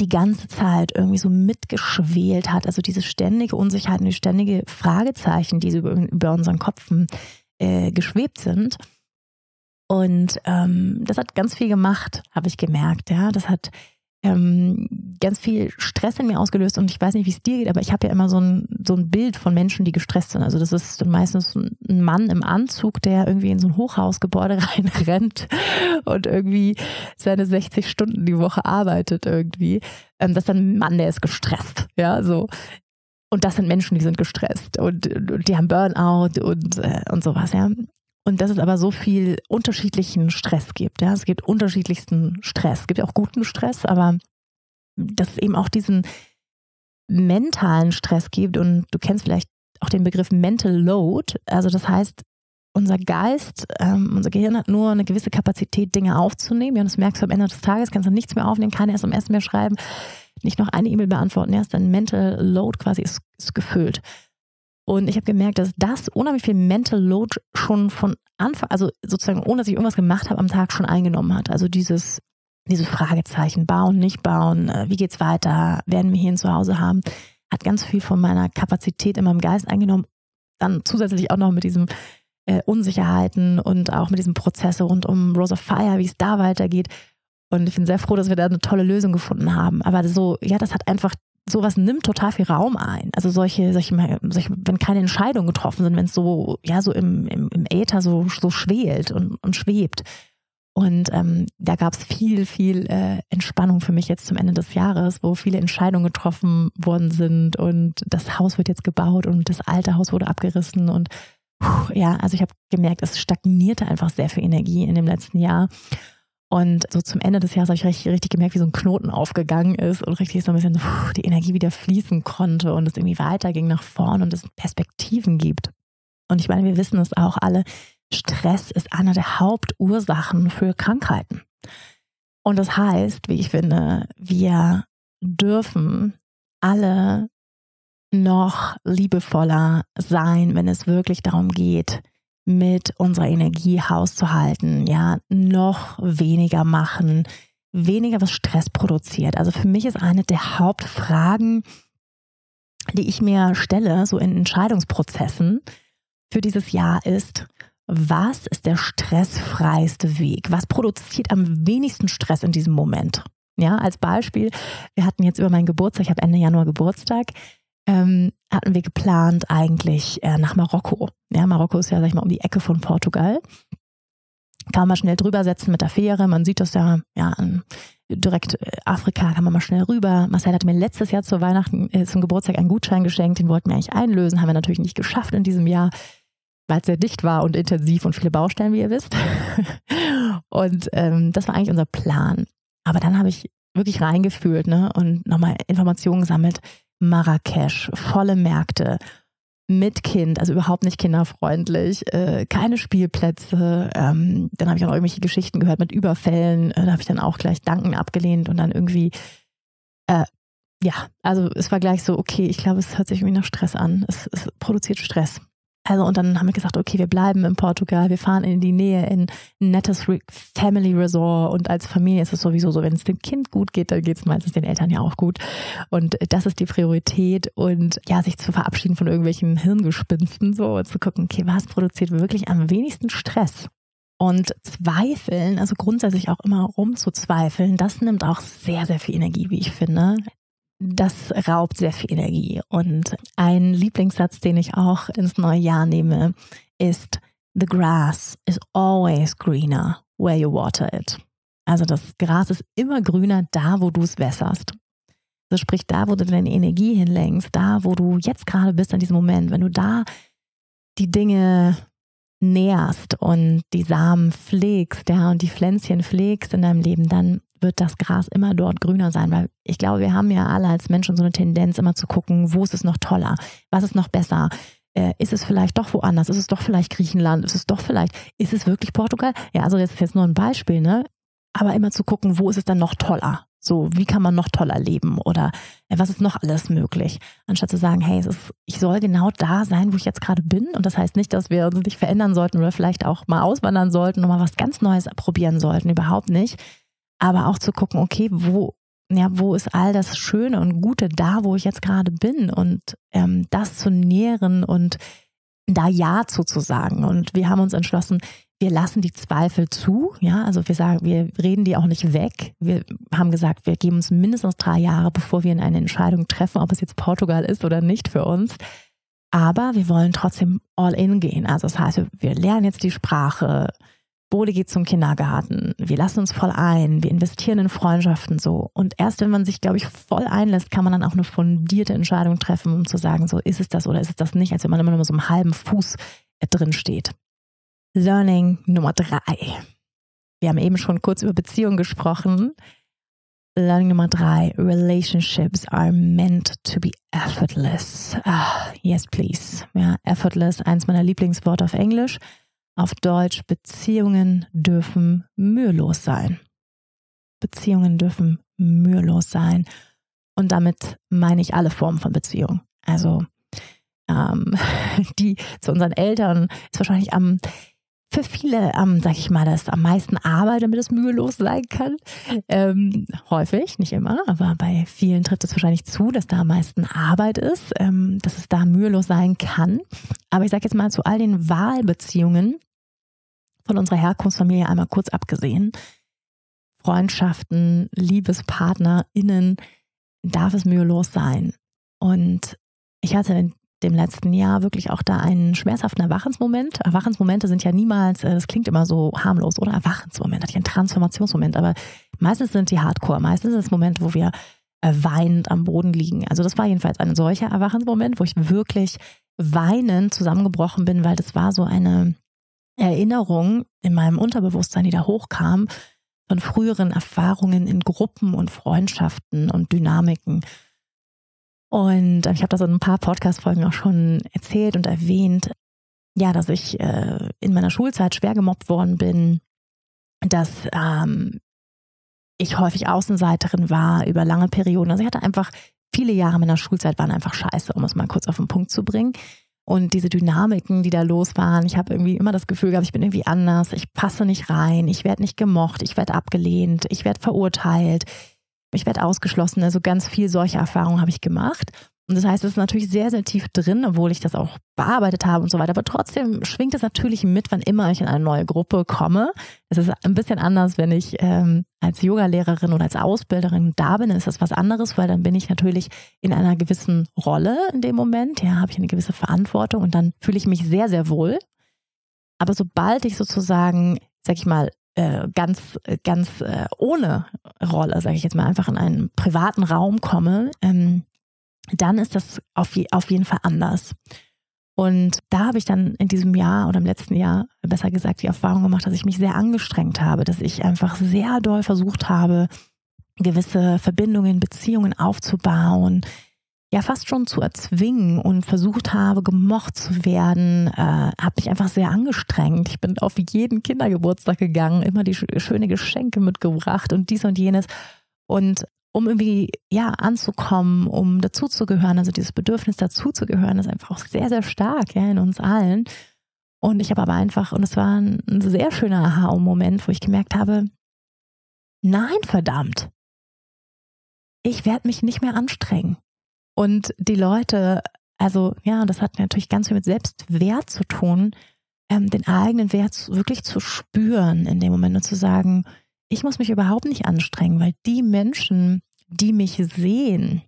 die ganze Zeit irgendwie so mitgeschwelt hat. Also diese ständige Unsicherheit und die ständige Fragezeichen, die so über, über unseren Kopfen äh, geschwebt sind. Und ähm, das hat ganz viel gemacht, habe ich gemerkt. Ja, das hat ähm, ganz viel Stress in mir ausgelöst und ich weiß nicht, wie es dir geht, aber ich habe ja immer so ein, so ein Bild von Menschen, die gestresst sind. Also das ist meistens ein Mann im Anzug, der irgendwie in so ein Hochhausgebäude reinrennt und irgendwie seine 60 Stunden die Woche arbeitet irgendwie. Ähm, das ist ein Mann, der ist gestresst, ja, so. Und das sind Menschen, die sind gestresst und, und die haben Burnout und, äh, und sowas, ja. Und dass es aber so viel unterschiedlichen Stress gibt. Ja, es gibt unterschiedlichsten Stress. Es gibt auch guten Stress, aber dass es eben auch diesen mentalen Stress gibt und du kennst vielleicht auch den Begriff Mental Load. Also das heißt, unser Geist, ähm, unser Gehirn hat nur eine gewisse Kapazität, Dinge aufzunehmen. Ja, und das merkst du am Ende des Tages, kannst du nichts mehr aufnehmen, keine SMS mehr schreiben, nicht noch eine E-Mail beantworten. Erst dein Mental Load quasi ist, ist gefüllt. Und ich habe gemerkt, dass das unheimlich viel Mental Load schon von Anfang, also sozusagen ohne dass ich irgendwas gemacht habe, am Tag schon eingenommen hat. Also dieses, diese Fragezeichen, bauen, nicht bauen, äh, wie geht's weiter, werden wir hier ein Zuhause haben, hat ganz viel von meiner Kapazität in meinem Geist eingenommen. Dann zusätzlich auch noch mit diesen äh, Unsicherheiten und auch mit diesem Prozess rund um Rose of Fire, wie es da weitergeht. Und ich bin sehr froh, dass wir da eine tolle Lösung gefunden haben. Aber so, ja, das hat einfach sowas nimmt total viel Raum ein. Also solche, solche, solche wenn keine Entscheidungen getroffen sind, wenn es so, ja, so im, im, im Äther so, so schwelt und, und schwebt. Und ähm, da gab es viel, viel äh, Entspannung für mich jetzt zum Ende des Jahres, wo viele Entscheidungen getroffen worden sind und das Haus wird jetzt gebaut und das alte Haus wurde abgerissen und puh, ja, also ich habe gemerkt, es stagnierte einfach sehr viel Energie in dem letzten Jahr. Und so zum Ende des Jahres habe ich richtig, richtig gemerkt, wie so ein Knoten aufgegangen ist und richtig so ein bisschen puh, die Energie wieder fließen konnte und es irgendwie weiterging nach vorne und es Perspektiven gibt. Und ich meine, wir wissen es auch alle, Stress ist einer der Hauptursachen für Krankheiten. Und das heißt, wie ich finde, wir dürfen alle noch liebevoller sein, wenn es wirklich darum geht, mit unserer Energie hauszuhalten, ja, noch weniger machen, weniger was Stress produziert. Also für mich ist eine der Hauptfragen, die ich mir stelle, so in Entscheidungsprozessen für dieses Jahr ist, was ist der stressfreiste Weg? Was produziert am wenigsten Stress in diesem Moment? Ja, als Beispiel, wir hatten jetzt über meinen Geburtstag, ich habe Ende Januar Geburtstag, ähm, hatten wir geplant eigentlich äh, nach Marokko. Ja, Marokko ist ja, sag ich mal, um die Ecke von Portugal. Kann man schnell drüber setzen mit der Fähre. Man sieht das ja, ja direkt äh, Afrika, kann man mal schnell rüber. Marcel hatte mir letztes Jahr zu Weihnachten, äh, zum Geburtstag einen Gutschein geschenkt, den wollten wir eigentlich einlösen, haben wir natürlich nicht geschafft in diesem Jahr, weil es sehr dicht war und intensiv und viele Baustellen, wie ihr wisst. und ähm, das war eigentlich unser Plan. Aber dann habe ich wirklich reingefühlt ne, und nochmal Informationen gesammelt. Marrakesch, volle Märkte, mit Kind, also überhaupt nicht kinderfreundlich, äh, keine Spielplätze. Ähm, dann habe ich auch irgendwelche Geschichten gehört mit Überfällen. Äh, da habe ich dann auch gleich Danken abgelehnt und dann irgendwie, äh, ja, also es war gleich so, okay, ich glaube, es hört sich irgendwie nach Stress an. Es, es produziert Stress. Also und dann haben wir gesagt, okay, wir bleiben in Portugal, wir fahren in die Nähe in ein nettes Family Resort. Und als Familie ist es sowieso so, wenn es dem Kind gut geht, dann geht es meistens den Eltern ja auch gut. Und das ist die Priorität. Und ja, sich zu verabschieden von irgendwelchen Hirngespinsten so und zu gucken, okay, was produziert wirklich am wenigsten Stress? Und zweifeln, also grundsätzlich auch immer rumzuzweifeln, das nimmt auch sehr, sehr viel Energie, wie ich finde das raubt sehr viel Energie. Und ein Lieblingssatz, den ich auch ins neue Jahr nehme, ist The grass is always greener where you water it. Also das Gras ist immer grüner da, wo du es wässerst. Also sprich, da, wo du deine Energie hinlenkst, da, wo du jetzt gerade bist in diesem Moment, wenn du da die Dinge nährst und die Samen pflegst, ja, und die Pflänzchen pflegst in deinem Leben, dann wird das Gras immer dort grüner sein, weil ich glaube, wir haben ja alle als Menschen so eine Tendenz, immer zu gucken, wo ist es noch toller, was ist noch besser, äh, ist es vielleicht doch woanders, ist es doch vielleicht Griechenland, ist es doch vielleicht, ist es wirklich Portugal? Ja, also das ist jetzt nur ein Beispiel, ne? Aber immer zu gucken, wo ist es dann noch toller? So, wie kann man noch toller leben oder äh, was ist noch alles möglich? Anstatt zu sagen, hey, ist, ich soll genau da sein, wo ich jetzt gerade bin. Und das heißt nicht, dass wir uns nicht verändern sollten oder vielleicht auch mal auswandern sollten und mal was ganz Neues probieren sollten. Überhaupt nicht aber auch zu gucken, okay, wo, ja, wo ist all das Schöne und Gute da, wo ich jetzt gerade bin und ähm, das zu nähren und da Ja zu, sagen. Und wir haben uns entschlossen, wir lassen die Zweifel zu, ja, also wir sagen, wir reden die auch nicht weg. Wir haben gesagt, wir geben uns mindestens drei Jahre, bevor wir in eine Entscheidung treffen, ob es jetzt Portugal ist oder nicht für uns. Aber wir wollen trotzdem all in gehen. Also das heißt, wir lernen jetzt die Sprache, Bode geht zum Kindergarten, wir lassen uns voll ein, wir investieren in Freundschaften so. Und erst wenn man sich, glaube ich, voll einlässt, kann man dann auch eine fundierte Entscheidung treffen, um zu sagen, so ist es das oder ist es das nicht, als wenn man immer nur so einem halben Fuß äh, drin steht. Learning Nummer drei. Wir haben eben schon kurz über Beziehungen gesprochen. Learning Nummer drei. Relationships are meant to be effortless. Ah, yes, please. Ja, effortless, eins meiner Lieblingsworte auf Englisch. Auf Deutsch, Beziehungen dürfen mühelos sein. Beziehungen dürfen mühelos sein. Und damit meine ich alle Formen von Beziehung. Also ähm, die zu unseren Eltern ist wahrscheinlich am für viele, ähm, sag ich mal, das am meisten Arbeit, damit es mühelos sein kann. Ähm, häufig, nicht immer, aber bei vielen trifft es wahrscheinlich zu, dass da am meisten Arbeit ist, ähm, dass es da mühelos sein kann. Aber ich sage jetzt mal zu all den Wahlbeziehungen von unserer Herkunftsfamilie einmal kurz abgesehen. Freundschaften, LiebespartnerInnen, darf es mühelos sein. Und ich hatte dem letzten Jahr wirklich auch da einen schmerzhaften Erwachensmoment. Erwachensmomente sind ja niemals, äh, das klingt immer so harmlos, oder? Erwachensmoment, hatte ich einen Transformationsmoment, aber meistens sind die Hardcore, meistens ist es Moment, wo wir äh, weinend am Boden liegen. Also das war jedenfalls ein solcher Erwachensmoment, wo ich wirklich weinend zusammengebrochen bin, weil das war so eine Erinnerung in meinem Unterbewusstsein, die da hochkam, von früheren Erfahrungen in Gruppen und Freundschaften und Dynamiken. Und ich habe das in ein paar Podcast-Folgen auch schon erzählt und erwähnt, ja, dass ich äh, in meiner Schulzeit schwer gemobbt worden bin, dass ähm, ich häufig Außenseiterin war über lange Perioden. Also ich hatte einfach viele Jahre meiner Schulzeit waren einfach scheiße, um es mal kurz auf den Punkt zu bringen. Und diese Dynamiken, die da los waren, ich habe irgendwie immer das Gefühl gehabt, ich bin irgendwie anders, ich passe nicht rein, ich werde nicht gemocht, ich werde abgelehnt, ich werde verurteilt, ich werde ausgeschlossen. Also ganz viel solche Erfahrungen habe ich gemacht. Und das heißt, es ist natürlich sehr, sehr tief drin, obwohl ich das auch bearbeitet habe und so weiter. Aber trotzdem schwingt es natürlich mit, wann immer ich in eine neue Gruppe komme. Es ist ein bisschen anders, wenn ich ähm, als Yogalehrerin oder als Ausbilderin da bin, ist das was anderes, weil dann bin ich natürlich in einer gewissen Rolle in dem Moment. Ja, habe ich eine gewisse Verantwortung und dann fühle ich mich sehr, sehr wohl. Aber sobald ich sozusagen, sag ich mal, äh, ganz, ganz äh, ohne Rolle, sage ich jetzt mal, einfach in einen privaten Raum komme, ähm, dann ist das auf, je, auf jeden Fall anders. Und da habe ich dann in diesem Jahr oder im letzten Jahr, besser gesagt, die Erfahrung gemacht, dass ich mich sehr angestrengt habe, dass ich einfach sehr doll versucht habe, gewisse Verbindungen, Beziehungen aufzubauen, ja fast schon zu erzwingen und versucht habe, gemocht zu werden, äh, habe mich einfach sehr angestrengt. Ich bin auf jeden Kindergeburtstag gegangen, immer die schöne Geschenke mitgebracht und dies und jenes. Und um irgendwie ja anzukommen, um dazuzugehören, also dieses Bedürfnis dazuzugehören, ist einfach auch sehr, sehr stark ja, in uns allen. Und ich habe aber einfach, und es war ein sehr schöner Aha-Moment, wo ich gemerkt habe, nein, verdammt, ich werde mich nicht mehr anstrengen. Und die Leute, also ja, das hat natürlich ganz viel mit Selbstwert zu tun, ähm, den eigenen Wert wirklich zu spüren in dem Moment und zu sagen, ich muss mich überhaupt nicht anstrengen, weil die Menschen, die mich sehen,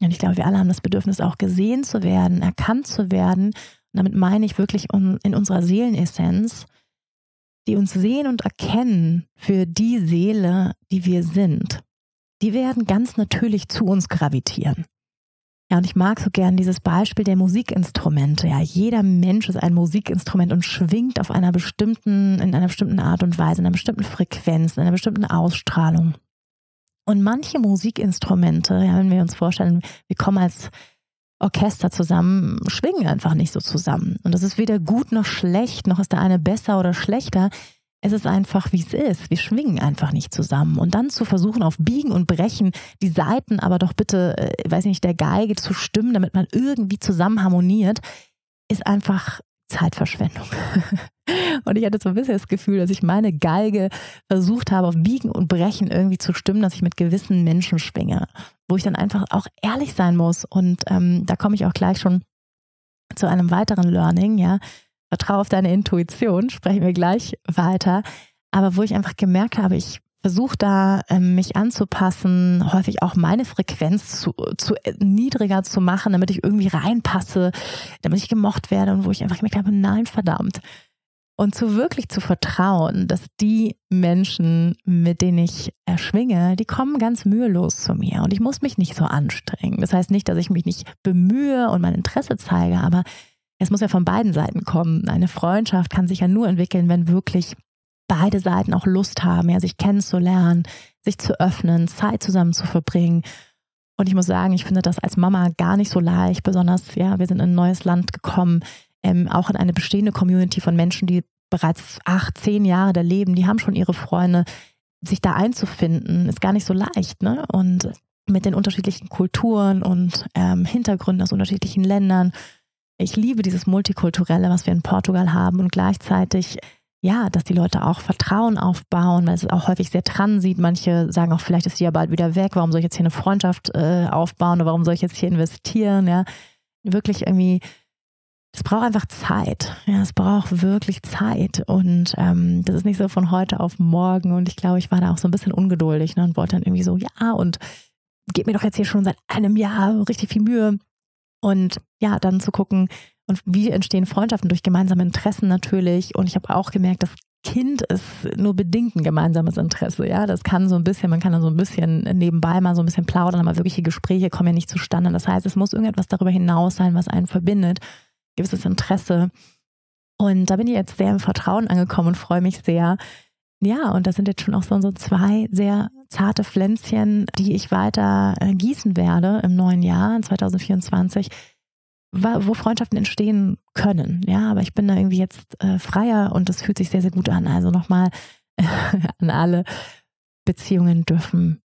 und ich glaube, wir alle haben das Bedürfnis, auch gesehen zu werden, erkannt zu werden, und damit meine ich wirklich in unserer Seelenessenz, die uns sehen und erkennen für die Seele, die wir sind, die werden ganz natürlich zu uns gravitieren. Ja, und ich mag so gern dieses Beispiel der Musikinstrumente. Ja, jeder Mensch ist ein Musikinstrument und schwingt auf einer bestimmten, in einer bestimmten Art und Weise, in einer bestimmten Frequenz, in einer bestimmten Ausstrahlung. Und manche Musikinstrumente, ja, wenn wir uns vorstellen, wir kommen als Orchester zusammen, schwingen einfach nicht so zusammen. Und das ist weder gut noch schlecht, noch ist der eine besser oder schlechter. Es ist einfach, wie es ist. Wir schwingen einfach nicht zusammen. Und dann zu versuchen, auf Biegen und Brechen die Seiten aber doch bitte, äh, weiß nicht, der Geige zu stimmen, damit man irgendwie zusammen harmoniert, ist einfach Zeitverschwendung. und ich hatte so ein bisschen das Gefühl, dass ich meine Geige versucht habe, auf Biegen und Brechen irgendwie zu stimmen, dass ich mit gewissen Menschen schwinge, wo ich dann einfach auch ehrlich sein muss. Und ähm, da komme ich auch gleich schon zu einem weiteren Learning, ja. Vertraue auf deine Intuition, sprechen wir gleich weiter. Aber wo ich einfach gemerkt habe, ich versuche da ähm, mich anzupassen, häufig auch meine Frequenz zu, zu niedriger zu machen, damit ich irgendwie reinpasse, damit ich gemocht werde und wo ich einfach gemerkt habe, nein, verdammt. Und zu wirklich zu vertrauen, dass die Menschen, mit denen ich erschwinge, die kommen ganz mühelos zu mir und ich muss mich nicht so anstrengen. Das heißt nicht, dass ich mich nicht bemühe und mein Interesse zeige, aber es muss ja von beiden Seiten kommen. Eine Freundschaft kann sich ja nur entwickeln, wenn wirklich beide Seiten auch Lust haben, ja, sich kennenzulernen, sich zu öffnen, Zeit zusammen zu verbringen. Und ich muss sagen, ich finde das als Mama gar nicht so leicht, besonders, ja, wir sind in ein neues Land gekommen, ähm, auch in eine bestehende Community von Menschen, die bereits acht, zehn Jahre da leben, die haben schon ihre Freunde. Sich da einzufinden, ist gar nicht so leicht, ne? Und mit den unterschiedlichen Kulturen und ähm, Hintergründen aus unterschiedlichen Ländern ich liebe dieses Multikulturelle, was wir in Portugal haben und gleichzeitig ja, dass die Leute auch Vertrauen aufbauen, weil es auch häufig sehr dran sieht. Manche sagen auch, vielleicht ist sie ja bald wieder weg, warum soll ich jetzt hier eine Freundschaft äh, aufbauen oder warum soll ich jetzt hier investieren? Ja, wirklich irgendwie, es braucht einfach Zeit. Ja, es braucht wirklich Zeit. Und ähm, das ist nicht so von heute auf morgen. Und ich glaube, ich war da auch so ein bisschen ungeduldig ne, und wollte dann irgendwie so, ja, und gib mir doch jetzt hier schon seit einem Jahr richtig viel Mühe. Und ja, dann zu gucken, und wie entstehen Freundschaften durch gemeinsame Interessen natürlich. Und ich habe auch gemerkt, das Kind ist nur bedingt ein gemeinsames Interesse. Ja, das kann so ein bisschen, man kann dann so ein bisschen nebenbei mal so ein bisschen plaudern, aber wirkliche Gespräche kommen ja nicht zustande. Das heißt, es muss irgendetwas darüber hinaus sein, was einen verbindet, gewisses Interesse. Und da bin ich jetzt sehr im Vertrauen angekommen und freue mich sehr. Ja, und das sind jetzt schon auch so zwei sehr zarte Pflänzchen, die ich weiter äh, gießen werde im neuen Jahr, 2024, wo Freundschaften entstehen können. Ja, aber ich bin da irgendwie jetzt äh, freier und das fühlt sich sehr, sehr gut an. Also nochmal an alle Beziehungen dürfen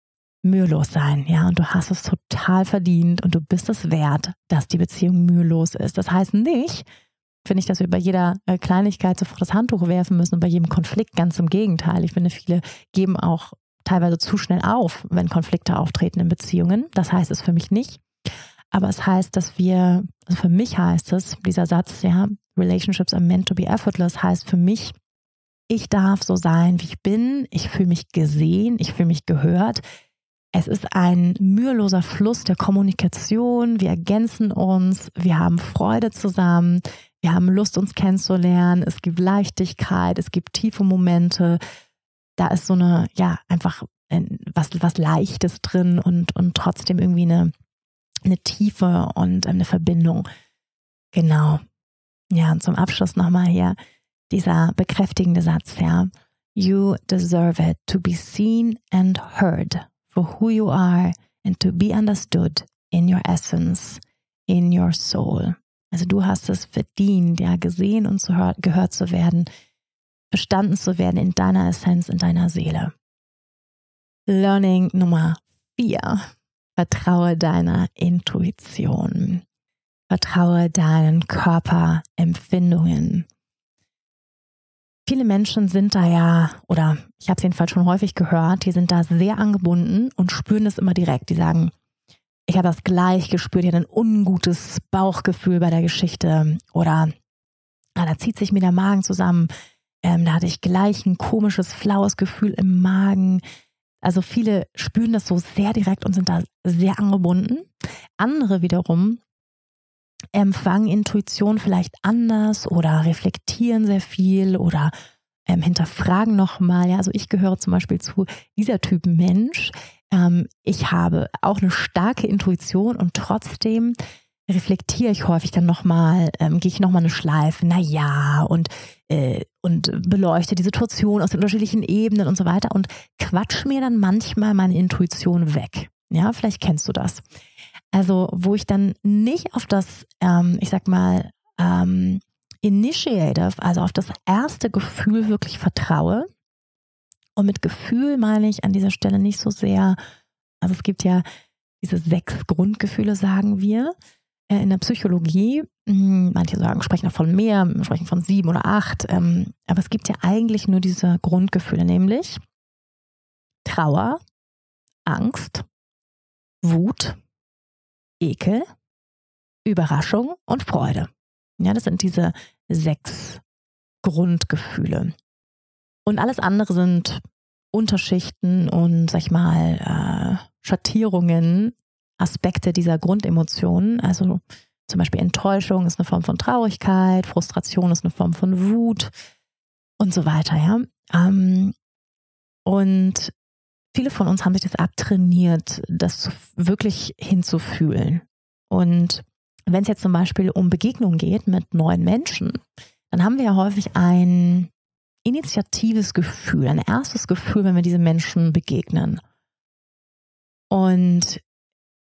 mühelos sein, ja, und du hast es total verdient und du bist es wert, dass die Beziehung mühelos ist. Das heißt nicht, finde ich, dass wir bei jeder äh, Kleinigkeit sofort das Handtuch werfen müssen und bei jedem Konflikt ganz im Gegenteil. Ich finde, viele geben auch teilweise zu schnell auf, wenn Konflikte auftreten in Beziehungen. Das heißt es für mich nicht. Aber es heißt, dass wir, also für mich heißt es, dieser Satz, ja, Relationships are meant to be effortless, heißt für mich, ich darf so sein, wie ich bin, ich fühle mich gesehen, ich fühle mich gehört. Es ist ein müheloser Fluss der Kommunikation, wir ergänzen uns, wir haben Freude zusammen, wir haben Lust, uns kennenzulernen, es gibt Leichtigkeit, es gibt tiefe Momente, da ist so eine, ja, einfach was, was Leichtes drin und, und trotzdem irgendwie eine, eine Tiefe und eine Verbindung. Genau. Ja, und zum Abschluss nochmal hier dieser bekräftigende Satz, ja. You deserve it to be seen and heard for who you are and to be understood in your essence, in your soul. Also du hast es verdient, ja, gesehen und zu gehört zu werden, verstanden zu werden in deiner Essenz, in deiner Seele. Learning Nummer vier. Vertraue deiner Intuition. Vertraue deinen Körperempfindungen. Viele Menschen sind da ja, oder ich habe es jedenfalls schon häufig gehört, die sind da sehr angebunden und spüren das immer direkt. Die sagen, ich habe das gleich gespürt, ich hatte ein ungutes Bauchgefühl bei der Geschichte oder ah, da zieht sich mir der Magen zusammen. Ähm, da hatte ich gleich ein komisches, flaues Gefühl im Magen. Also viele spüren das so sehr direkt und sind da sehr angebunden. Andere wiederum empfangen Intuition vielleicht anders oder reflektieren sehr viel oder ähm, hinterfragen nochmal. Ja, also ich gehöre zum Beispiel zu dieser Typ Mensch. Ähm, ich habe auch eine starke Intuition und trotzdem reflektiere ich häufig dann nochmal, ähm, gehe ich nochmal eine Schleife, na ja, und, äh, und beleuchte die Situation aus den unterschiedlichen Ebenen und so weiter und quatsch mir dann manchmal meine Intuition weg. Ja, vielleicht kennst du das. Also, wo ich dann nicht auf das, ähm, ich sag mal, ähm, Initiative, also auf das erste Gefühl wirklich vertraue. Und mit Gefühl meine ich an dieser Stelle nicht so sehr, also es gibt ja diese sechs Grundgefühle, sagen wir, in der Psychologie. Hm, manche sagen, sprechen von mehr, sprechen von sieben oder acht. Ähm, aber es gibt ja eigentlich nur diese Grundgefühle, nämlich Trauer, Angst, Wut, Ekel, Überraschung und Freude. Ja, das sind diese sechs Grundgefühle. Und alles andere sind Unterschichten und, sag ich mal, äh, Schattierungen, Aspekte dieser Grundemotionen. Also zum Beispiel Enttäuschung ist eine Form von Traurigkeit, Frustration ist eine Form von Wut und so weiter, ja. Ähm, und viele von uns haben sich das abtrainiert, das wirklich hinzufühlen. Und wenn es jetzt zum Beispiel um Begegnungen geht mit neuen Menschen, dann haben wir ja häufig ein initiatives Gefühl, ein erstes Gefühl, wenn wir diese Menschen begegnen. Und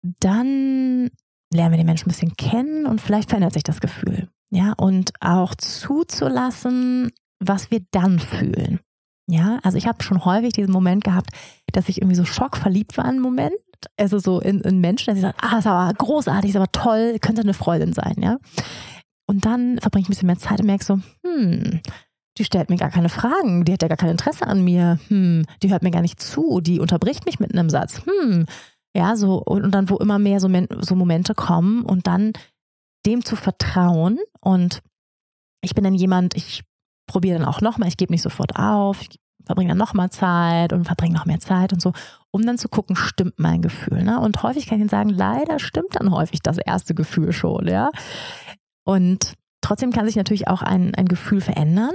dann lernen wir den Menschen ein bisschen kennen und vielleicht verändert sich das Gefühl. Ja, und auch zuzulassen, was wir dann fühlen. Ja, also ich habe schon häufig diesen Moment gehabt, dass ich irgendwie so schockverliebt war im Moment. Also so in, in Menschen, dass ich sage, ah, ist aber großartig, ist aber toll, könnte eine Freundin sein, ja. Und dann verbringe ich ein bisschen mehr Zeit und merke so, hm, die stellt mir gar keine Fragen, die hat ja gar kein Interesse an mir, hm, die hört mir gar nicht zu, die unterbricht mich mit einem Satz, hm, ja, so, und dann, wo immer mehr so, so Momente kommen und dann dem zu vertrauen und ich bin dann jemand, ich probiere dann auch nochmal, ich gebe nicht sofort auf, ich verbringe dann nochmal Zeit und verbringe noch mehr Zeit und so, um dann zu gucken, stimmt mein Gefühl. Ne? Und häufig kann ich Ihnen sagen, leider stimmt dann häufig das erste Gefühl schon, ja. Und trotzdem kann sich natürlich auch ein, ein Gefühl verändern.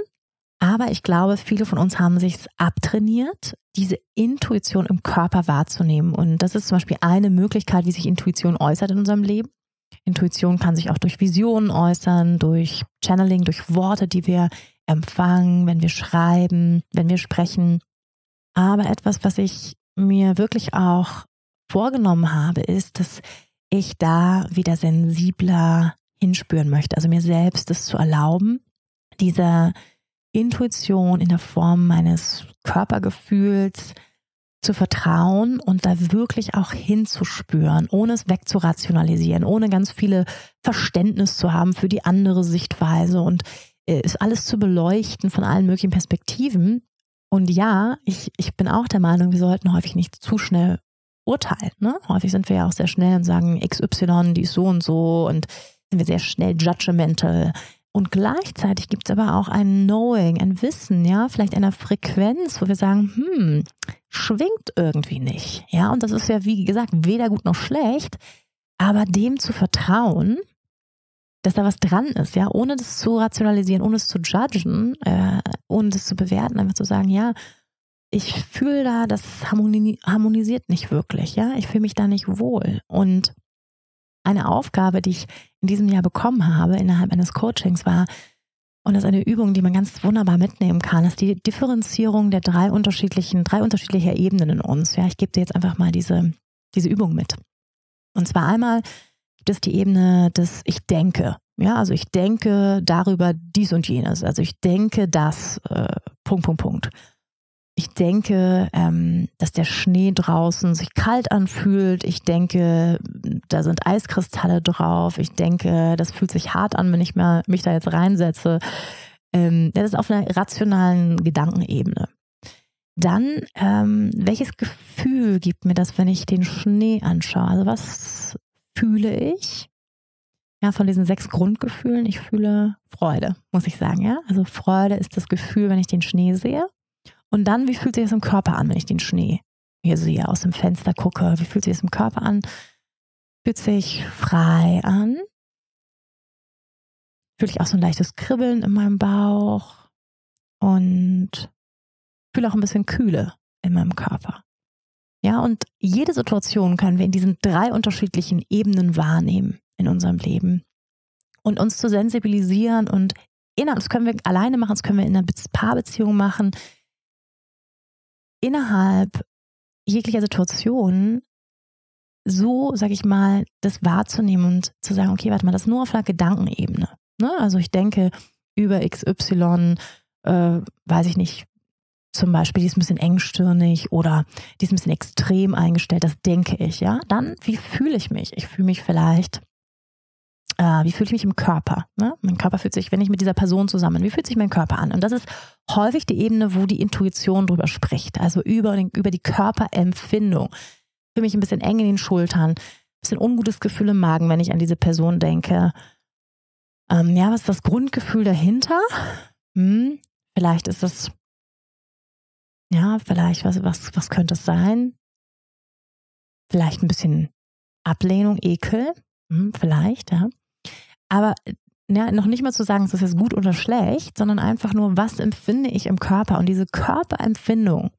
Aber ich glaube, viele von uns haben sich abtrainiert, diese Intuition im Körper wahrzunehmen. Und das ist zum Beispiel eine Möglichkeit, wie sich Intuition äußert in unserem Leben. Intuition kann sich auch durch Visionen äußern, durch Channeling, durch Worte, die wir empfangen, wenn wir schreiben, wenn wir sprechen. Aber etwas, was ich mir wirklich auch vorgenommen habe, ist, dass ich da wieder sensibler hinspüren möchte. Also mir selbst es zu erlauben, dieser Intuition in der Form meines Körpergefühls zu vertrauen und da wirklich auch hinzuspüren, ohne es wegzurationalisieren, ohne ganz viele Verständnis zu haben für die andere Sichtweise und äh, ist alles zu beleuchten von allen möglichen Perspektiven. Und ja, ich, ich bin auch der Meinung, wir sollten häufig nicht zu schnell urteilen. Ne? Häufig sind wir ja auch sehr schnell und sagen XY, die ist so und so und sind wir sehr schnell judgmental. Und gleichzeitig gibt es aber auch ein Knowing, ein Wissen, ja, vielleicht einer Frequenz, wo wir sagen, hm, schwingt irgendwie nicht. Ja, und das ist ja, wie gesagt, weder gut noch schlecht, aber dem zu vertrauen, dass da was dran ist, ja, ohne das zu rationalisieren, ohne es zu judgen, äh, ohne das zu bewerten, einfach zu sagen, ja, ich fühle da, das harmonisiert nicht wirklich, ja. Ich fühle mich da nicht wohl. Und eine Aufgabe, die ich in diesem Jahr bekommen habe innerhalb eines Coachings war, und das ist eine Übung, die man ganz wunderbar mitnehmen kann, ist die Differenzierung der drei unterschiedlichen, drei unterschiedlicher Ebenen in uns. Ja, ich gebe dir jetzt einfach mal diese, diese Übung mit. Und zwar einmal gibt es die Ebene des Ich denke. Ja, also ich denke darüber dies und jenes. Also ich denke das, äh, Punkt, Punkt, Punkt. Ich denke, ähm, dass der Schnee draußen sich kalt anfühlt. Ich denke, da sind Eiskristalle drauf. Ich denke, das fühlt sich hart an, wenn ich mal, mich da jetzt reinsetze. Ähm, das ist auf einer rationalen Gedankenebene. Dann, ähm, welches Gefühl gibt mir das, wenn ich den Schnee anschaue? Also was fühle ich? Ja, von diesen sechs Grundgefühlen, ich fühle Freude, muss ich sagen, ja. Also Freude ist das Gefühl, wenn ich den Schnee sehe. Und dann, wie fühlt sich das im Körper an, wenn ich den Schnee hier sehe, aus dem Fenster gucke? Wie fühlt sich das im Körper an? Fühlt sich frei an? Fühle ich auch so ein leichtes Kribbeln in meinem Bauch und fühle auch ein bisschen Kühle in meinem Körper. Ja, und jede Situation können wir in diesen drei unterschiedlichen Ebenen wahrnehmen in unserem Leben. Und uns zu sensibilisieren und das können wir alleine machen, das können wir in einer Paarbeziehung machen, innerhalb jeglicher Situation so, sag ich mal, das wahrzunehmen und zu sagen, okay, warte mal, das ist nur auf einer Gedankenebene. Ne? Also ich denke über XY, äh, weiß ich nicht, zum Beispiel, die ist ein bisschen engstirnig oder die ist ein bisschen extrem eingestellt, das denke ich, ja. Dann, wie fühle ich mich? Ich fühle mich vielleicht wie fühle ich mich im Körper? Ne? Mein Körper fühlt sich, wenn ich mit dieser Person zusammen, wie fühlt sich mein Körper an? Und das ist häufig die Ebene, wo die Intuition drüber spricht, also über, den, über die Körperempfindung. Ich fühle mich ein bisschen eng in den Schultern, ein bisschen ungutes Gefühl im Magen, wenn ich an diese Person denke. Ähm, ja, was ist das Grundgefühl dahinter? Hm, vielleicht ist es, ja, vielleicht, was, was, was könnte es sein? Vielleicht ein bisschen Ablehnung, Ekel, hm, vielleicht, ja. Aber ja, noch nicht mal zu sagen, ist das jetzt gut oder schlecht, sondern einfach nur, was empfinde ich im Körper? Und diese Körperempfindung,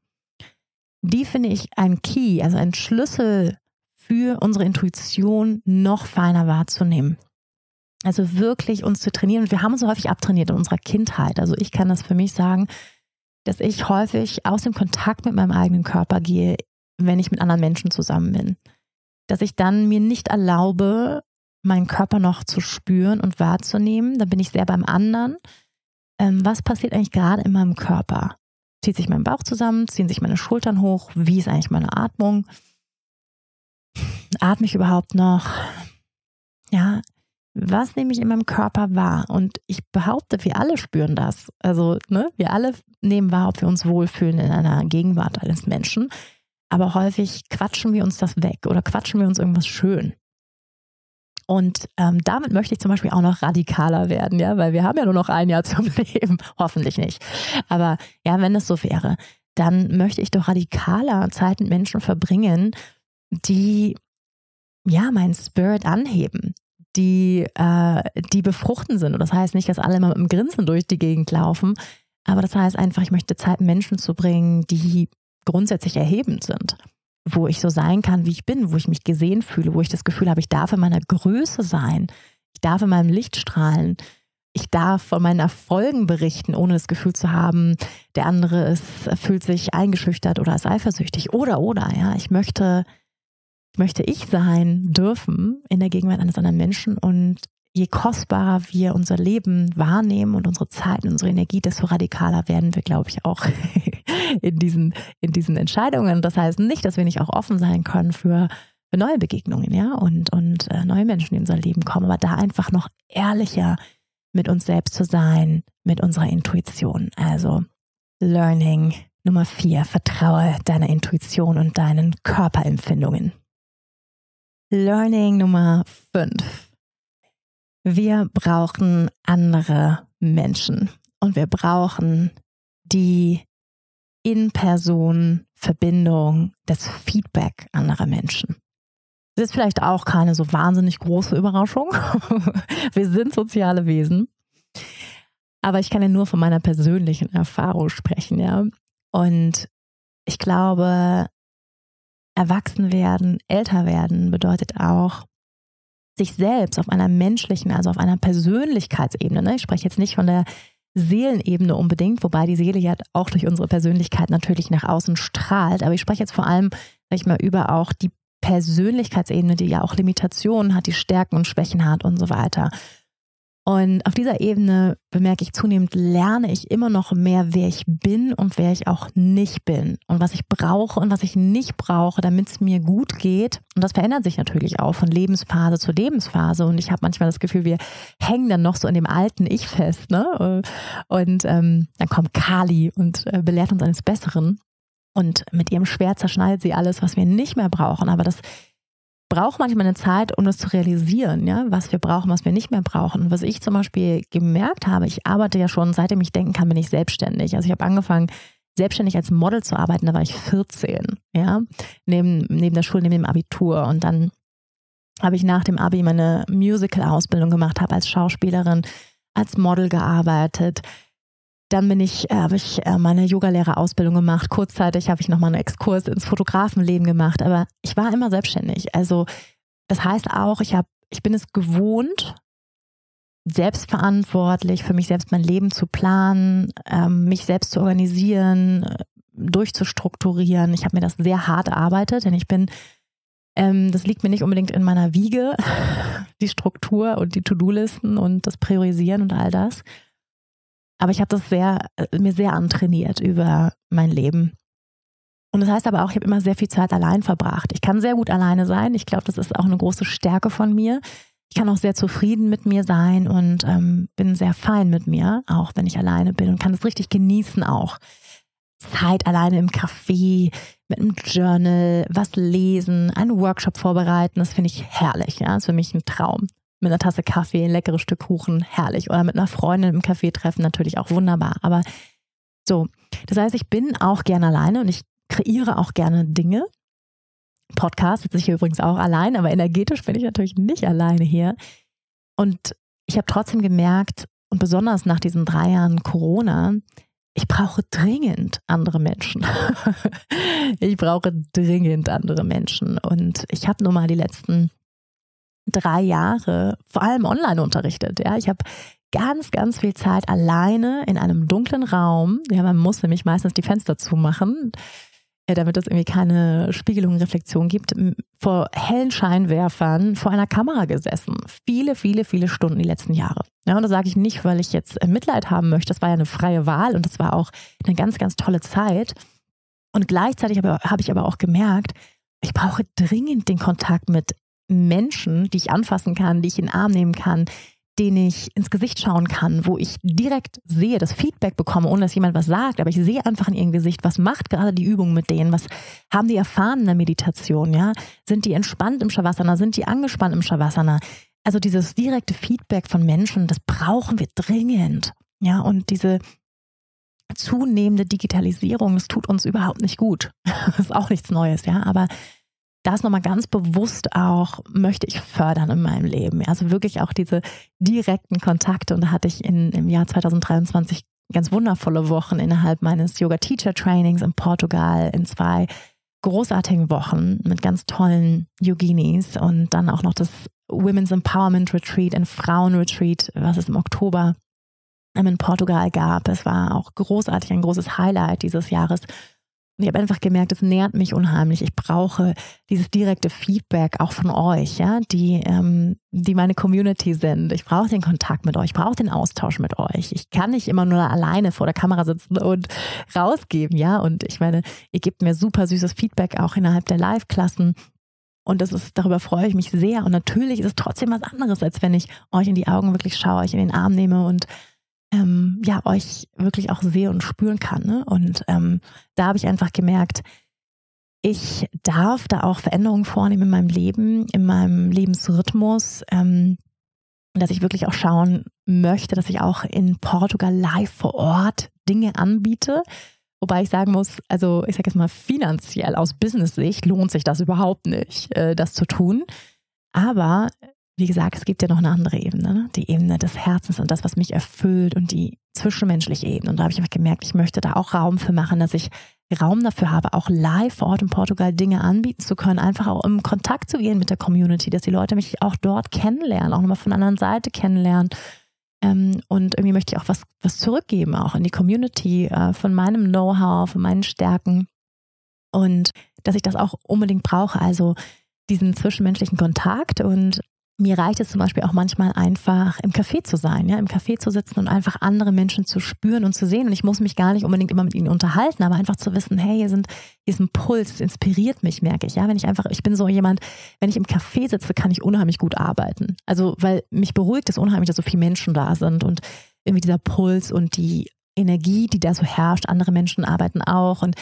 die finde ich ein Key, also ein Schlüssel für unsere Intuition noch feiner wahrzunehmen. Also wirklich uns zu trainieren. Und wir haben uns so häufig abtrainiert in unserer Kindheit. Also ich kann das für mich sagen, dass ich häufig aus dem Kontakt mit meinem eigenen Körper gehe, wenn ich mit anderen Menschen zusammen bin. Dass ich dann mir nicht erlaube, meinen Körper noch zu spüren und wahrzunehmen. Da bin ich sehr beim anderen. Ähm, was passiert eigentlich gerade in meinem Körper? Zieht sich mein Bauch zusammen? Ziehen sich meine Schultern hoch? Wie ist eigentlich meine Atmung? Atme ich überhaupt noch? Ja, was nehme ich in meinem Körper wahr? Und ich behaupte, wir alle spüren das. Also, ne, wir alle nehmen wahr, ob wir uns wohlfühlen in einer Gegenwart eines Menschen. Aber häufig quatschen wir uns das weg oder quatschen wir uns irgendwas schön. Und ähm, damit möchte ich zum Beispiel auch noch radikaler werden, ja, weil wir haben ja nur noch ein Jahr zum Leben, hoffentlich nicht. Aber ja, wenn es so wäre, dann möchte ich doch radikaler Zeit mit Menschen verbringen, die ja meinen Spirit anheben, die, äh, die befruchten sind. Und das heißt nicht, dass alle immer mit einem Grinsen durch die Gegend laufen, aber das heißt einfach, ich möchte Zeit mit Menschen zu bringen, die grundsätzlich erhebend sind wo ich so sein kann, wie ich bin, wo ich mich gesehen fühle, wo ich das Gefühl habe, ich darf in meiner Größe sein, ich darf in meinem Licht strahlen, ich darf von meinen Erfolgen berichten, ohne das Gefühl zu haben, der andere ist, fühlt sich eingeschüchtert oder ist eifersüchtig oder oder ja, ich möchte möchte ich sein dürfen in der Gegenwart eines anderen Menschen und je kostbarer wir unser Leben wahrnehmen und unsere Zeit und unsere Energie, desto radikaler werden wir, glaube ich, auch in diesen, in diesen Entscheidungen. Das heißt nicht, dass wir nicht auch offen sein können für, für neue Begegnungen, ja, und, und äh, neue Menschen, die in unser Leben kommen, aber da einfach noch ehrlicher mit uns selbst zu sein, mit unserer Intuition. Also Learning Nummer vier, vertraue deiner Intuition und deinen Körperempfindungen. Learning Nummer fünf, wir brauchen andere Menschen und wir brauchen die In-Person-Verbindung, das Feedback anderer Menschen. Das ist vielleicht auch keine so wahnsinnig große Überraschung. wir sind soziale Wesen. Aber ich kann ja nur von meiner persönlichen Erfahrung sprechen, ja. Und ich glaube, erwachsen werden, älter werden bedeutet auch, sich selbst auf einer menschlichen, also auf einer Persönlichkeitsebene, ne? ich spreche jetzt nicht von der Seelenebene unbedingt, wobei die Seele ja auch durch unsere Persönlichkeit natürlich nach außen strahlt, aber ich spreche jetzt vor allem, sag ich mal, über auch die Persönlichkeitsebene, die ja auch Limitationen hat, die Stärken und Schwächen hat und so weiter. Und auf dieser Ebene bemerke ich zunehmend, lerne ich immer noch mehr, wer ich bin und wer ich auch nicht bin und was ich brauche und was ich nicht brauche, damit es mir gut geht. Und das verändert sich natürlich auch von Lebensphase zu Lebensphase. Und ich habe manchmal das Gefühl, wir hängen dann noch so in dem alten Ich fest. Ne? Und ähm, dann kommt Kali und äh, belehrt uns eines Besseren. Und mit ihrem Schwert zerschneidet sie alles, was wir nicht mehr brauchen. Aber das braucht manchmal eine Zeit, um das zu realisieren, ja, was wir brauchen, was wir nicht mehr brauchen. Was ich zum Beispiel gemerkt habe, ich arbeite ja schon, seitdem ich denken kann, bin ich selbstständig. Also ich habe angefangen, selbstständig als Model zu arbeiten, da war ich 14, ja, neben, neben der Schule, neben dem Abitur. Und dann habe ich nach dem Abi meine Musical-Ausbildung gemacht, habe als Schauspielerin, als Model gearbeitet, dann bin ich, äh, habe ich äh, meine Yogalehrerausbildung gemacht. Kurzzeitig habe ich nochmal einen Exkurs ins Fotografenleben gemacht, aber ich war immer selbstständig. Also das heißt auch, ich habe, ich bin es gewohnt, selbstverantwortlich für mich selbst mein Leben zu planen, ähm, mich selbst zu organisieren, äh, durchzustrukturieren. Ich habe mir das sehr hart erarbeitet, denn ich bin, ähm, das liegt mir nicht unbedingt in meiner Wiege, die Struktur und die To-Do-Listen und das Priorisieren und all das. Aber ich habe das sehr, äh, mir sehr antrainiert über mein Leben. Und das heißt aber auch, ich habe immer sehr viel Zeit allein verbracht. Ich kann sehr gut alleine sein. Ich glaube, das ist auch eine große Stärke von mir. Ich kann auch sehr zufrieden mit mir sein und ähm, bin sehr fein mit mir, auch wenn ich alleine bin und kann das richtig genießen auch. Zeit alleine im Café, mit einem Journal, was lesen, einen Workshop vorbereiten, das finde ich herrlich. Ja, das ist für mich ein Traum mit einer Tasse Kaffee, ein leckeres Stück Kuchen, herrlich. Oder mit einer Freundin im Café treffen, natürlich auch wunderbar. Aber so, das heißt, ich bin auch gerne alleine und ich kreiere auch gerne Dinge. Podcast sitze ich hier übrigens auch allein, aber energetisch bin ich natürlich nicht alleine hier. Und ich habe trotzdem gemerkt, und besonders nach diesen drei Jahren Corona, ich brauche dringend andere Menschen. ich brauche dringend andere Menschen. Und ich habe nun mal die letzten drei Jahre vor allem online unterrichtet. Ja, ich habe ganz, ganz viel Zeit alleine in einem dunklen Raum. Ja, man muss nämlich meistens die Fenster zumachen, damit es irgendwie keine Spiegelung, Reflexion gibt, vor hellen Scheinwerfern vor einer Kamera gesessen. Viele, viele, viele Stunden die letzten Jahre. Ja, und das sage ich nicht, weil ich jetzt Mitleid haben möchte. Das war ja eine freie Wahl und das war auch eine ganz, ganz tolle Zeit. Und gleichzeitig habe ich aber auch gemerkt, ich brauche dringend den Kontakt mit Menschen, die ich anfassen kann, die ich in den Arm nehmen kann, denen ich ins Gesicht schauen kann, wo ich direkt sehe, das Feedback bekomme, ohne dass jemand was sagt, aber ich sehe einfach in ihrem Gesicht, was macht gerade die Übung mit denen, was haben die erfahren in der Meditation, ja? Sind die entspannt im Shavasana, sind die angespannt im Shavasana? Also dieses direkte Feedback von Menschen, das brauchen wir dringend, ja? Und diese zunehmende Digitalisierung, das tut uns überhaupt nicht gut. Das ist auch nichts Neues, ja, aber das nochmal ganz bewusst auch möchte ich fördern in meinem Leben. Also wirklich auch diese direkten Kontakte. Und da hatte ich in, im Jahr 2023 ganz wundervolle Wochen innerhalb meines Yoga Teacher Trainings in Portugal in zwei großartigen Wochen mit ganz tollen Yoginis und dann auch noch das Women's Empowerment Retreat, ein Frauenretreat, was es im Oktober in Portugal gab. Es war auch großartig, ein großes Highlight dieses Jahres. Ich habe einfach gemerkt, es nährt mich unheimlich. Ich brauche dieses direkte Feedback auch von euch, ja, die, ähm, die meine Community sind. Ich brauche den Kontakt mit euch, ich brauche den Austausch mit euch. Ich kann nicht immer nur alleine vor der Kamera sitzen und rausgeben, ja. Und ich meine, ihr gebt mir super süßes Feedback auch innerhalb der Live-Klassen. Und das ist, darüber freue ich mich sehr. Und natürlich ist es trotzdem was anderes, als wenn ich euch in die Augen wirklich schaue, euch in den Arm nehme und ähm, ja, euch wirklich auch sehe und spüren kann. Ne? Und ähm, da habe ich einfach gemerkt, ich darf da auch Veränderungen vornehmen in meinem Leben, in meinem Lebensrhythmus, ähm, dass ich wirklich auch schauen möchte, dass ich auch in Portugal live vor Ort Dinge anbiete. Wobei ich sagen muss, also ich sage jetzt mal finanziell aus Business-Sicht lohnt sich das überhaupt nicht, äh, das zu tun. Aber wie gesagt, es gibt ja noch eine andere Ebene, ne? die Ebene des Herzens und das, was mich erfüllt und die zwischenmenschliche Ebene. Und da habe ich einfach gemerkt, ich möchte da auch Raum für machen, dass ich Raum dafür habe, auch live vor Ort in Portugal Dinge anbieten zu können, einfach auch im Kontakt zu gehen mit der Community, dass die Leute mich auch dort kennenlernen, auch nochmal von der anderen Seite kennenlernen. Ähm, und irgendwie möchte ich auch was, was zurückgeben, auch in die Community, äh, von meinem Know-how, von meinen Stärken. Und dass ich das auch unbedingt brauche, also diesen zwischenmenschlichen Kontakt und mir reicht es zum Beispiel auch manchmal einfach im Café zu sein, ja, im Café zu sitzen und einfach andere Menschen zu spüren und zu sehen. Und ich muss mich gar nicht unbedingt immer mit ihnen unterhalten, aber einfach zu wissen, hey, hier sind, hier ist ein Puls, es inspiriert mich, merke ich. Ja, wenn ich einfach, ich bin so jemand, wenn ich im Café sitze, kann ich unheimlich gut arbeiten. Also, weil mich beruhigt es unheimlich, dass so viele Menschen da sind und irgendwie dieser Puls und die Energie, die da so herrscht. Andere Menschen arbeiten auch und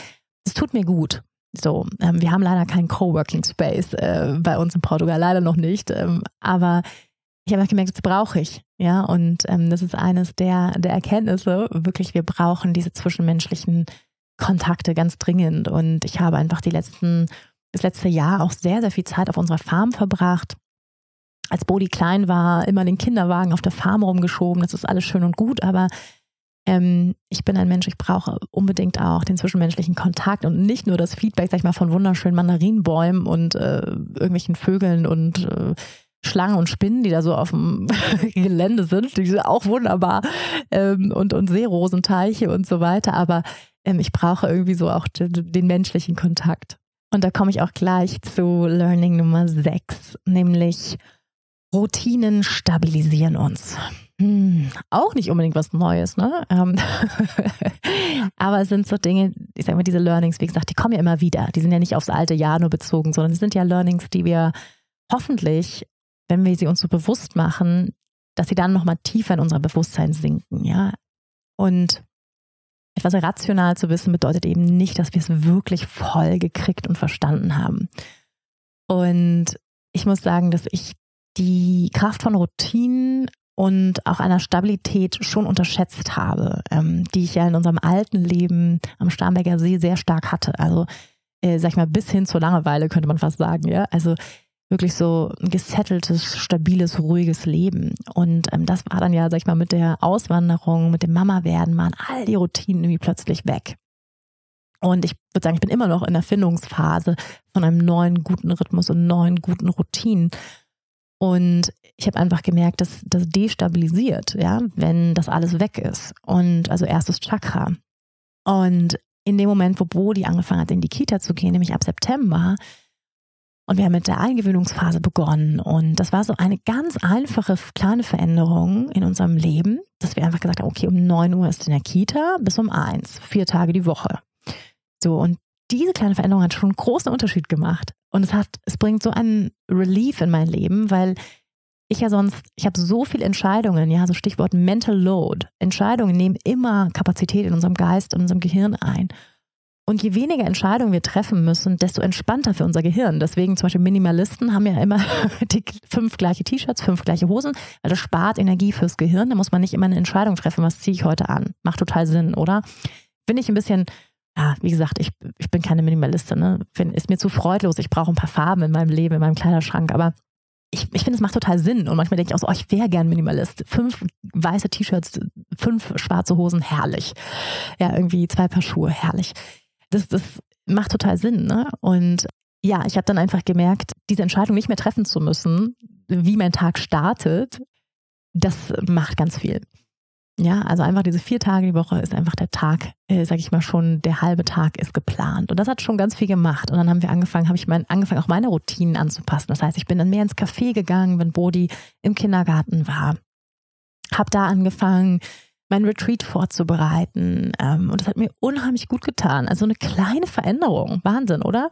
es tut mir gut. So, ähm, wir haben leider keinen Coworking Space äh, bei uns in Portugal, leider noch nicht. Ähm, aber ich habe gemerkt, das brauche ich. Ja, und ähm, das ist eines der, der Erkenntnisse. Wirklich, wir brauchen diese zwischenmenschlichen Kontakte ganz dringend. Und ich habe einfach die letzten, das letzte Jahr auch sehr, sehr viel Zeit auf unserer Farm verbracht. Als Bodi klein war, immer den Kinderwagen auf der Farm rumgeschoben. Das ist alles schön und gut, aber ähm, ich bin ein Mensch, ich brauche unbedingt auch den zwischenmenschlichen Kontakt und nicht nur das Feedback, sag ich mal, von wunderschönen Mandarinenbäumen und äh, irgendwelchen Vögeln und äh, Schlangen und Spinnen, die da so auf dem Gelände sind, die sind auch wunderbar ähm, und, und Seerosenteiche und so weiter, aber ähm, ich brauche irgendwie so auch den, den menschlichen Kontakt. Und da komme ich auch gleich zu Learning Nummer 6, nämlich Routinen stabilisieren uns. Hm, auch nicht unbedingt was Neues, ne? Ähm, aber es sind so Dinge, ich sag mal, diese Learnings, wie gesagt, die kommen ja immer wieder. Die sind ja nicht aufs alte Jahr nur bezogen, sondern es sind ja Learnings, die wir hoffentlich, wenn wir sie uns so bewusst machen, dass sie dann nochmal tiefer in unser Bewusstsein sinken, ja. Und etwas rational zu wissen bedeutet eben nicht, dass wir es wirklich voll gekriegt und verstanden haben. Und ich muss sagen, dass ich die Kraft von Routinen und auch einer Stabilität schon unterschätzt habe, ähm, die ich ja in unserem alten Leben am Starnberger See sehr stark hatte. Also, äh, sag ich mal, bis hin zur Langeweile könnte man fast sagen, ja. Also wirklich so ein gesetteltes, stabiles, ruhiges Leben. Und ähm, das war dann ja, sag ich mal, mit der Auswanderung, mit dem Mama-Werden, waren all die Routinen irgendwie plötzlich weg. Und ich würde sagen, ich bin immer noch in der Findungsphase von einem neuen guten Rhythmus und neuen guten Routinen. Und ich habe einfach gemerkt, dass das destabilisiert, ja, wenn das alles weg ist. Und also erstes Chakra. Und in dem Moment, wo Bodhi angefangen hat, in die Kita zu gehen, nämlich ab September, und wir haben mit der Eingewöhnungsphase begonnen. Und das war so eine ganz einfache, kleine Veränderung in unserem Leben, dass wir einfach gesagt haben, okay, um 9 Uhr ist in der Kita bis um 1, vier Tage die Woche. So, und diese kleine Veränderung hat schon einen großen Unterschied gemacht. Und es hat, es bringt so einen Relief in mein Leben, weil ich ja sonst, ich habe so viele Entscheidungen, ja, so Stichwort Mental Load. Entscheidungen nehmen immer Kapazität in unserem Geist, in unserem Gehirn ein. Und je weniger Entscheidungen wir treffen müssen, desto entspannter für unser Gehirn. Deswegen zum Beispiel Minimalisten haben ja immer die fünf gleiche T-Shirts, fünf gleiche Hosen, weil das spart Energie fürs Gehirn. Da muss man nicht immer eine Entscheidung treffen, was ziehe ich heute an. Macht total Sinn, oder? Bin ich ein bisschen ja, wie gesagt, ich, ich bin keine Minimalistin. Ne? Ist mir zu freudlos. Ich brauche ein paar Farben in meinem Leben, in meinem Kleiderschrank. Aber ich, ich finde, es macht total Sinn. Und manchmal denke ich auch so, oh, ich wäre gern Minimalist. Fünf weiße T-Shirts, fünf schwarze Hosen, herrlich. Ja, irgendwie zwei Paar Schuhe, herrlich. Das, das macht total Sinn. Ne? Und ja, ich habe dann einfach gemerkt, diese Entscheidung nicht mehr treffen zu müssen, wie mein Tag startet, das macht ganz viel. Ja, also einfach diese vier Tage die Woche ist einfach der Tag, äh, sag ich mal schon, der halbe Tag ist geplant. Und das hat schon ganz viel gemacht. Und dann haben wir angefangen, habe ich mein, angefangen, auch meine Routinen anzupassen. Das heißt, ich bin dann mehr ins Café gegangen, wenn Bodi im Kindergarten war. Hab da angefangen, mein Retreat vorzubereiten. Ähm, und das hat mir unheimlich gut getan. Also eine kleine Veränderung. Wahnsinn, oder?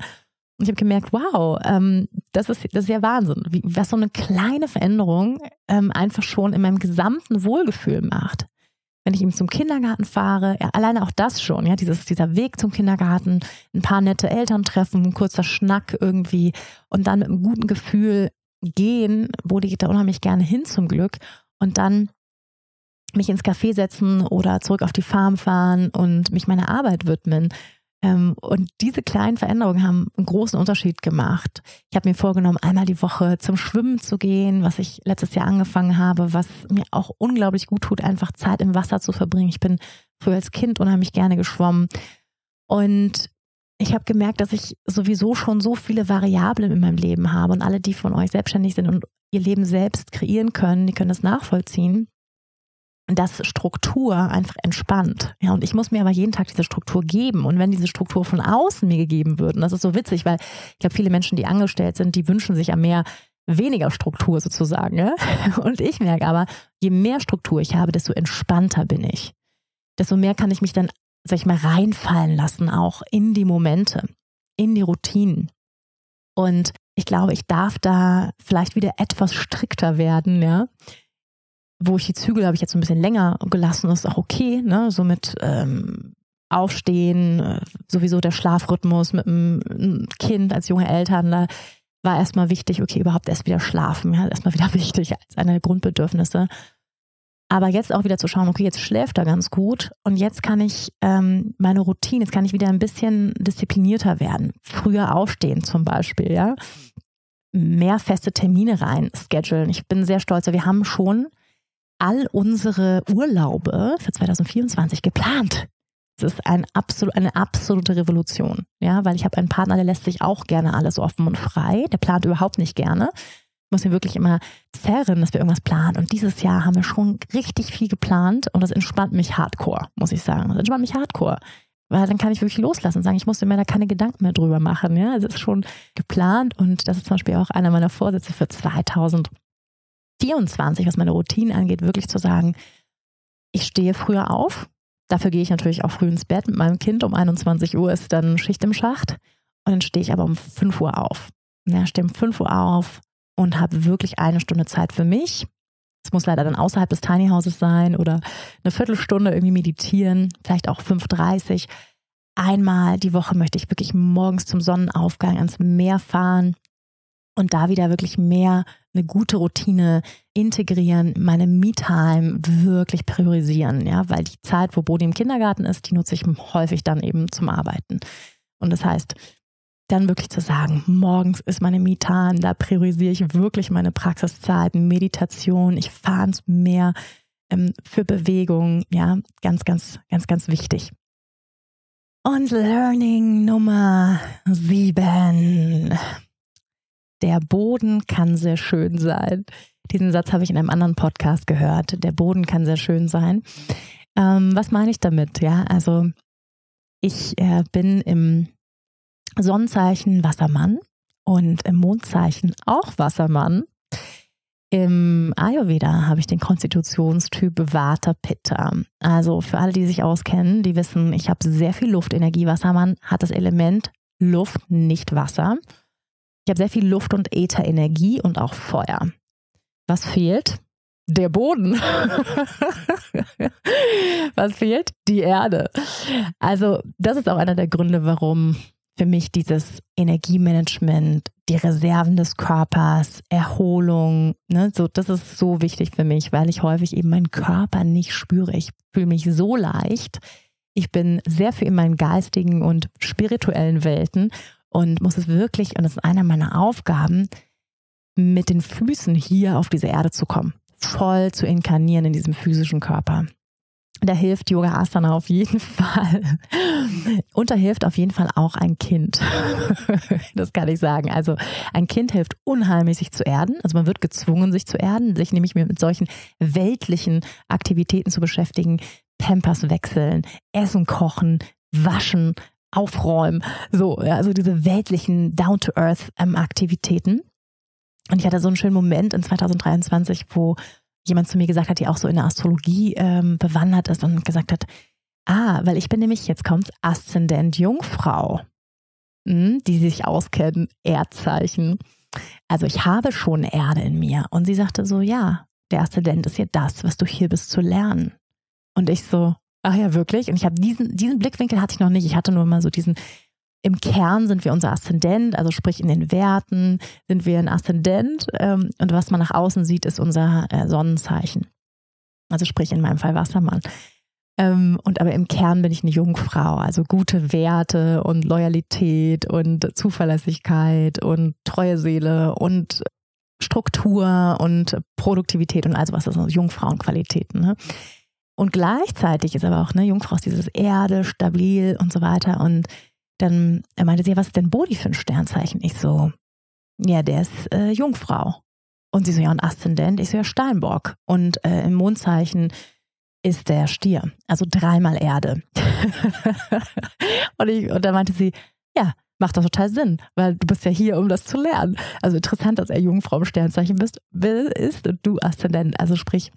Und ich habe gemerkt, wow, ähm, das, ist, das ist ja Wahnsinn, wie, was so eine kleine Veränderung ähm, einfach schon in meinem gesamten Wohlgefühl macht wenn ich ihm zum Kindergarten fahre, ja, alleine auch das schon, ja, dieses, dieser Weg zum Kindergarten, ein paar nette Eltern treffen, ein kurzer Schnack irgendwie und dann mit einem guten Gefühl gehen, wo die geht da unheimlich gerne hin zum Glück und dann mich ins Café setzen oder zurück auf die Farm fahren und mich meiner Arbeit widmen. Ähm, und diese kleinen Veränderungen haben einen großen Unterschied gemacht. Ich habe mir vorgenommen, einmal die Woche zum Schwimmen zu gehen, was ich letztes Jahr angefangen habe, was mir auch unglaublich gut tut, einfach Zeit im Wasser zu verbringen. Ich bin früher als Kind unheimlich gerne geschwommen. Und ich habe gemerkt, dass ich sowieso schon so viele Variablen in meinem Leben habe und alle, die von euch selbstständig sind und ihr Leben selbst kreieren können, die können das nachvollziehen, dass Struktur einfach entspannt. Ja, und ich muss mir aber jeden Tag diese Struktur geben. Und wenn diese Struktur von außen mir gegeben wird, und das ist so witzig, weil ich glaube, viele Menschen, die angestellt sind, die wünschen sich ja mehr weniger Struktur sozusagen. Ja? Und ich merke aber, je mehr Struktur ich habe, desto entspannter bin ich. Desto mehr kann ich mich dann sag ich mal, reinfallen lassen, auch in die Momente, in die Routinen. Und ich glaube, ich darf da vielleicht wieder etwas strikter werden, ja. Wo ich die Zügel habe ich jetzt ein bisschen länger gelassen, das ist auch okay, ne? So mit ähm, Aufstehen, äh, sowieso der Schlafrhythmus mit dem Kind als junge Eltern, da war erstmal wichtig, okay, überhaupt erst wieder schlafen, ja, erstmal wieder wichtig als eine der Grundbedürfnisse. Aber jetzt auch wieder zu schauen, okay, jetzt schläft er ganz gut und jetzt kann ich ähm, meine Routine, jetzt kann ich wieder ein bisschen disziplinierter werden. Früher aufstehen zum Beispiel, ja. Mehr feste Termine rein schedulen. Ich bin sehr stolz, wir haben schon all unsere Urlaube für 2024 geplant. Das ist ein absolut, eine absolute Revolution, ja, weil ich habe einen Partner, der lässt sich auch gerne alles offen und frei. Der plant überhaupt nicht gerne muss mir wirklich immer zerren, dass wir irgendwas planen. Und dieses Jahr haben wir schon richtig viel geplant und das entspannt mich hardcore, muss ich sagen. Das entspannt mich hardcore. Weil dann kann ich wirklich loslassen und sagen, ich musste mir da keine Gedanken mehr drüber machen. Ja, es ist schon geplant und das ist zum Beispiel auch einer meiner Vorsätze für 2024, was meine Routine angeht, wirklich zu sagen, ich stehe früher auf. Dafür gehe ich natürlich auch früh ins Bett mit meinem Kind. Um 21 Uhr ist dann Schicht im Schacht. Und dann stehe ich aber um 5 Uhr auf. Ja, stehe um 5 Uhr auf, und habe wirklich eine Stunde Zeit für mich. Es muss leider dann außerhalb des Tiny Houses sein oder eine Viertelstunde irgendwie meditieren, vielleicht auch 5.30 Einmal die Woche möchte ich wirklich morgens zum Sonnenaufgang ans Meer fahren und da wieder wirklich mehr eine gute Routine integrieren, meine Me-Time wirklich priorisieren, ja, weil die Zeit, wo Bodi im Kindergarten ist, die nutze ich häufig dann eben zum Arbeiten. Und das heißt, dann wirklich zu sagen, morgens ist meine Me-Time, da priorisiere ich wirklich meine Praxiszeiten, Meditation, ich fahre ins Meer ähm, für Bewegung, ja, ganz, ganz, ganz, ganz wichtig. Und Learning Nummer sieben. Der Boden kann sehr schön sein. Diesen Satz habe ich in einem anderen Podcast gehört. Der Boden kann sehr schön sein. Ähm, was meine ich damit? Ja, also ich äh, bin im Sonnenzeichen Wassermann und im Mondzeichen auch Wassermann. Im Ayurveda habe ich den Konstitutionstyp Vata Pitta. Also für alle, die sich auskennen, die wissen, ich habe sehr viel Luftenergie. Wassermann hat das Element Luft, nicht Wasser. Ich habe sehr viel Luft- und Ätherenergie und auch Feuer. Was fehlt? Der Boden. Was fehlt? Die Erde. Also das ist auch einer der Gründe, warum für mich dieses Energiemanagement, die Reserven des Körpers, Erholung, ne, so, das ist so wichtig für mich, weil ich häufig eben meinen Körper nicht spüre. Ich fühle mich so leicht. Ich bin sehr viel in meinen geistigen und spirituellen Welten und muss es wirklich, und das ist einer meiner Aufgaben, mit den Füßen hier auf diese Erde zu kommen, voll zu inkarnieren in diesem physischen Körper. Da hilft Yoga Asana auf jeden Fall. Und da hilft auf jeden Fall auch ein Kind. Das kann ich sagen. Also ein Kind hilft unheimlich, sich zu erden. Also man wird gezwungen, sich zu erden, sich nämlich mit solchen weltlichen Aktivitäten zu beschäftigen. Pampers wechseln, Essen kochen, waschen, aufräumen. So, also diese weltlichen Down-to-Earth-Aktivitäten. Und ich hatte so einen schönen Moment in 2023, wo jemand zu mir gesagt hat, die auch so in der Astrologie ähm, bewandert ist und gesagt hat, ah, weil ich bin nämlich, jetzt kommt's, Aszendent Jungfrau, hm, die sich auskennen, Erdzeichen. Also ich habe schon Erde in mir. Und sie sagte so, ja, der Aszendent ist ja das, was du hier bist zu lernen. Und ich so, ach ja, wirklich? Und ich habe diesen, diesen Blickwinkel hatte ich noch nicht. Ich hatte nur mal so diesen im Kern sind wir unser Aszendent, also sprich in den Werten sind wir ein Aszendent ähm, und was man nach außen sieht, ist unser äh, Sonnenzeichen. Also sprich in meinem Fall Wassermann. Ähm, und aber im Kern bin ich eine Jungfrau, also gute Werte und Loyalität und Zuverlässigkeit und treue Seele und Struktur und Produktivität und all sowas, das sind Jungfrauenqualitäten. Ne? Und gleichzeitig ist aber auch eine Jungfrau ist dieses Erde, stabil und so weiter. Und dann meinte sie, was ist denn Bodi für ein Sternzeichen? Ich so, ja, der ist äh, Jungfrau. Und sie so, ja, und Aszendent? Ich so, ja, Steinbock. Und äh, im Mondzeichen ist der Stier. Also dreimal Erde. und, ich, und da meinte sie, ja, macht doch total Sinn, weil du bist ja hier, um das zu lernen. Also interessant, dass er Jungfrau im Sternzeichen bist, ist und du Aszendent. Also sprich,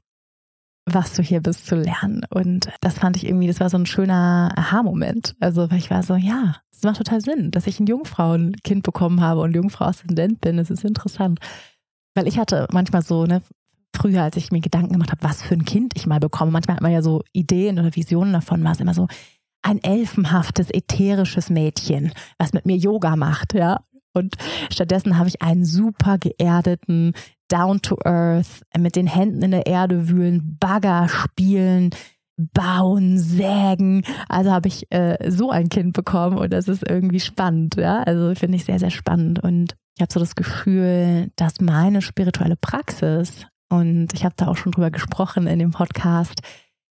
was du hier bist zu lernen. Und das fand ich irgendwie, das war so ein schöner Aha-Moment. Also, weil ich war so, ja, das macht total Sinn, dass ich ein Jungfrauenkind bekommen habe und Jungfrau Aszendent bin. Das ist interessant. Weil ich hatte manchmal so, ne, früher, als ich mir Gedanken gemacht habe, was für ein Kind ich mal bekomme, manchmal hat man ja so Ideen oder Visionen davon, war es immer so ein elfenhaftes, ätherisches Mädchen, was mit mir Yoga macht, ja. Und stattdessen habe ich einen super geerdeten, down to earth, mit den Händen in der Erde wühlen, Bagger spielen, bauen, sägen. Also habe ich äh, so ein Kind bekommen und das ist irgendwie spannend, ja. Also finde ich sehr, sehr spannend. Und ich habe so das Gefühl, dass meine spirituelle Praxis, und ich habe da auch schon drüber gesprochen in dem Podcast,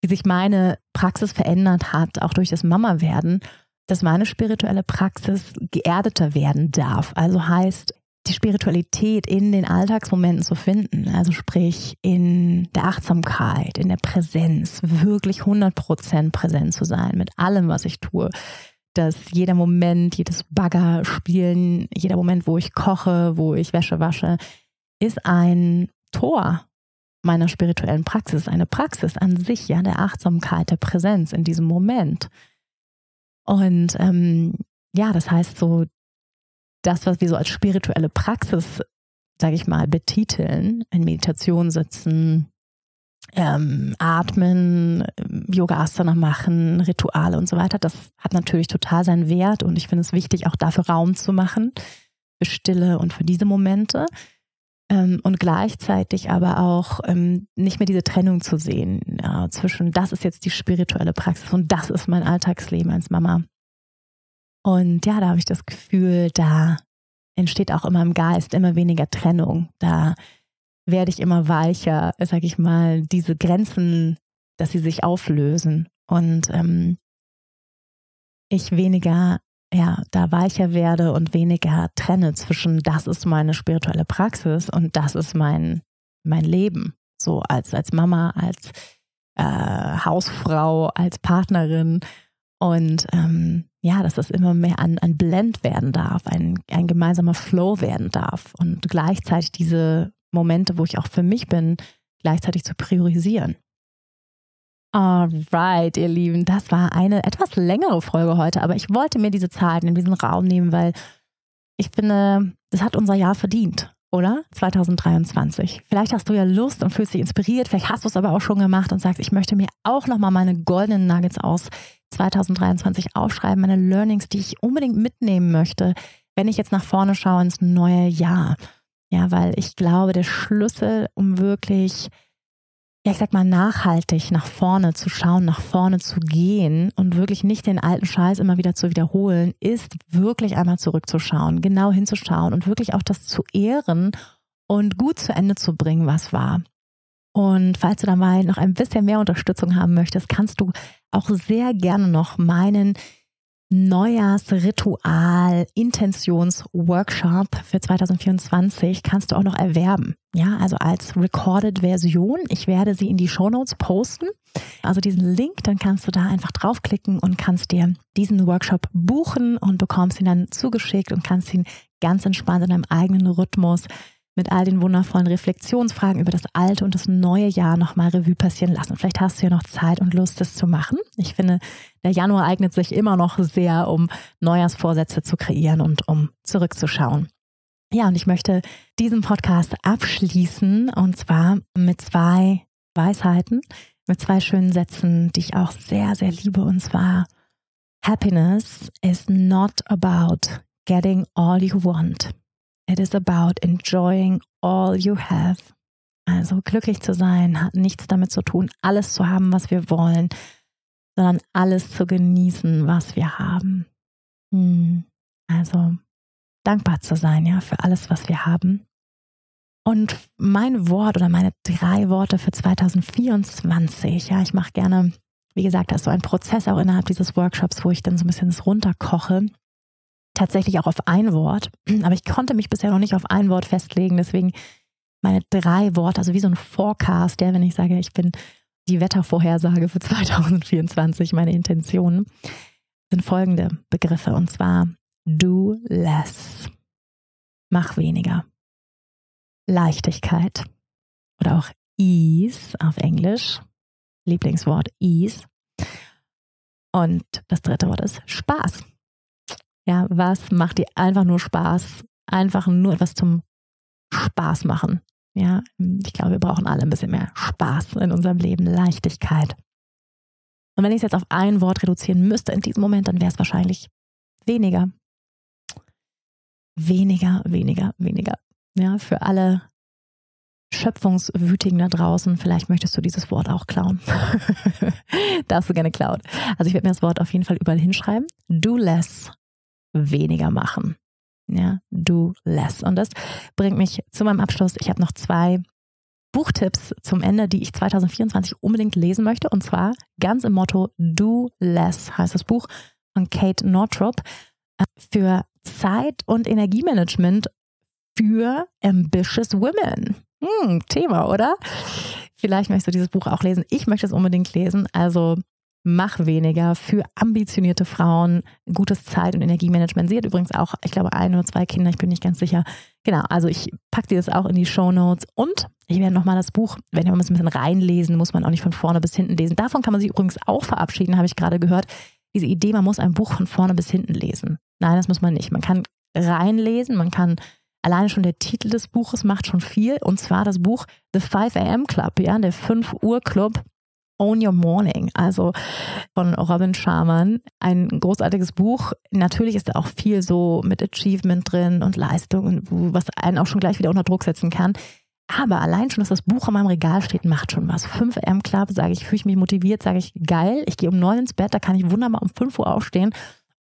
wie sich meine Praxis verändert hat, auch durch das Mama-Werden, dass meine spirituelle Praxis geerdeter werden darf. Also heißt, die Spiritualität in den Alltagsmomenten zu finden, also sprich in der Achtsamkeit, in der Präsenz, wirklich 100% präsent zu sein mit allem, was ich tue. Dass jeder Moment, jedes Bagger spielen, jeder Moment, wo ich koche, wo ich Wäsche wasche, ist ein Tor meiner spirituellen Praxis, eine Praxis an sich, ja, der Achtsamkeit, der Präsenz in diesem Moment. Und ähm, ja, das heißt so, das, was wir so als spirituelle Praxis, sage ich mal, betiteln, in Meditation sitzen, ähm, atmen, Yoga Asana machen, Rituale und so weiter, das hat natürlich total seinen Wert und ich finde es wichtig, auch dafür Raum zu machen, für Stille und für diese Momente. Ähm, und gleichzeitig aber auch ähm, nicht mehr diese Trennung zu sehen ja, zwischen, das ist jetzt die spirituelle Praxis und das ist mein Alltagsleben als Mama. Und ja, da habe ich das Gefühl, da entsteht auch immer im Geist immer weniger Trennung. Da werde ich immer weicher, sag ich mal, diese Grenzen, dass sie sich auflösen und ähm, ich weniger ja, da weicher werde und weniger trenne zwischen, das ist meine spirituelle Praxis und das ist mein, mein Leben. So als, als Mama, als äh, Hausfrau, als Partnerin. Und ähm, ja, dass das immer mehr ein, ein Blend werden darf, ein, ein gemeinsamer Flow werden darf. Und gleichzeitig diese Momente, wo ich auch für mich bin, gleichzeitig zu priorisieren. Alright, ihr Lieben, das war eine etwas längere Folge heute, aber ich wollte mir diese Zeit in diesen Raum nehmen, weil ich finde, das hat unser Jahr verdient, oder? 2023. Vielleicht hast du ja Lust und fühlst dich inspiriert, vielleicht hast du es aber auch schon gemacht und sagst, ich möchte mir auch nochmal meine goldenen Nuggets aus 2023 aufschreiben, meine Learnings, die ich unbedingt mitnehmen möchte, wenn ich jetzt nach vorne schaue ins neue Jahr. Ja, weil ich glaube, der Schlüssel, um wirklich ja, ich sag mal, nachhaltig nach vorne zu schauen, nach vorne zu gehen und wirklich nicht den alten Scheiß immer wieder zu wiederholen, ist wirklich einmal zurückzuschauen, genau hinzuschauen und wirklich auch das zu ehren und gut zu Ende zu bringen, was war. Und falls du dabei noch ein bisschen mehr Unterstützung haben möchtest, kannst du auch sehr gerne noch meinen Neujahrsritual Intentionsworkshop für 2024 kannst du auch noch erwerben. Ja, also als recorded Version. Ich werde sie in die Show Notes posten. Also diesen Link, dann kannst du da einfach draufklicken und kannst dir diesen Workshop buchen und bekommst ihn dann zugeschickt und kannst ihn ganz entspannt in deinem eigenen Rhythmus mit all den wundervollen Reflexionsfragen über das alte und das neue Jahr nochmal Revue passieren lassen. Vielleicht hast du ja noch Zeit und Lust, das zu machen. Ich finde, der Januar eignet sich immer noch sehr, um Neujahrsvorsätze zu kreieren und um zurückzuschauen. Ja, und ich möchte diesen Podcast abschließen und zwar mit zwei Weisheiten, mit zwei schönen Sätzen, die ich auch sehr, sehr liebe. Und zwar, Happiness is not about getting all you want. It is about enjoying all you have. Also glücklich zu sein hat nichts damit zu tun, alles zu haben, was wir wollen, sondern alles zu genießen, was wir haben. Hm. Also dankbar zu sein, ja, für alles, was wir haben. Und mein Wort oder meine drei Worte für 2024, ja, ich mache gerne, wie gesagt, das ist so ein Prozess auch innerhalb dieses Workshops, wo ich dann so ein bisschen das runterkoche. Tatsächlich auch auf ein Wort. Aber ich konnte mich bisher noch nicht auf ein Wort festlegen. Deswegen meine drei Worte, also wie so ein Forecast, ja, wenn ich sage, ich bin die Wettervorhersage für 2024, meine Intentionen, sind folgende Begriffe. Und zwar do less. Mach weniger. Leichtigkeit oder auch Ease auf Englisch. Lieblingswort Ease. Und das dritte Wort ist Spaß. Ja, was macht dir einfach nur Spaß? Einfach nur etwas zum Spaß machen. Ja, ich glaube, wir brauchen alle ein bisschen mehr Spaß in unserem Leben, Leichtigkeit. Und wenn ich es jetzt auf ein Wort reduzieren müsste in diesem Moment, dann wäre es wahrscheinlich weniger. Weniger, weniger, weniger. Ja, für alle Schöpfungswütigen da draußen, vielleicht möchtest du dieses Wort auch klauen. Darfst du gerne klauen. Also ich werde mir das Wort auf jeden Fall überall hinschreiben. Do less, weniger machen. Ja, do less. Und das bringt mich zu meinem Abschluss. Ich habe noch zwei Buchtipps zum Ende, die ich 2024 unbedingt lesen möchte. Und zwar ganz im Motto Do Less heißt das Buch von Kate Northrop äh, für Zeit- und Energiemanagement für Ambitious Women. Hm, Thema, oder? Vielleicht möchtest du dieses Buch auch lesen. Ich möchte es unbedingt lesen. Also mach weniger für ambitionierte Frauen, gutes Zeit- und Energiemanagement. Sie hat übrigens auch, ich glaube, ein oder zwei Kinder, ich bin nicht ganz sicher. Genau, also ich packe dir das auch in die Show Notes und ich werde nochmal das Buch, wenn wir ein bisschen reinlesen, muss man auch nicht von vorne bis hinten lesen. Davon kann man sich übrigens auch verabschieden, habe ich gerade gehört. Diese Idee, man muss ein Buch von vorne bis hinten lesen. Nein, das muss man nicht. Man kann reinlesen, man kann alleine schon der Titel des Buches macht schon viel und zwar das Buch The 5 AM Club, ja, der 5 Uhr Club Own Your Morning, also von Robin Sharman. Ein großartiges Buch. Natürlich ist da auch viel so mit Achievement drin und Leistung, was einen auch schon gleich wieder unter Druck setzen kann. Aber allein schon, dass das Buch in meinem Regal steht, macht schon was. 5 M Club, sage ich, fühle ich mich motiviert, sage ich, geil. Ich gehe um neun ins Bett, da kann ich wunderbar um 5 Uhr aufstehen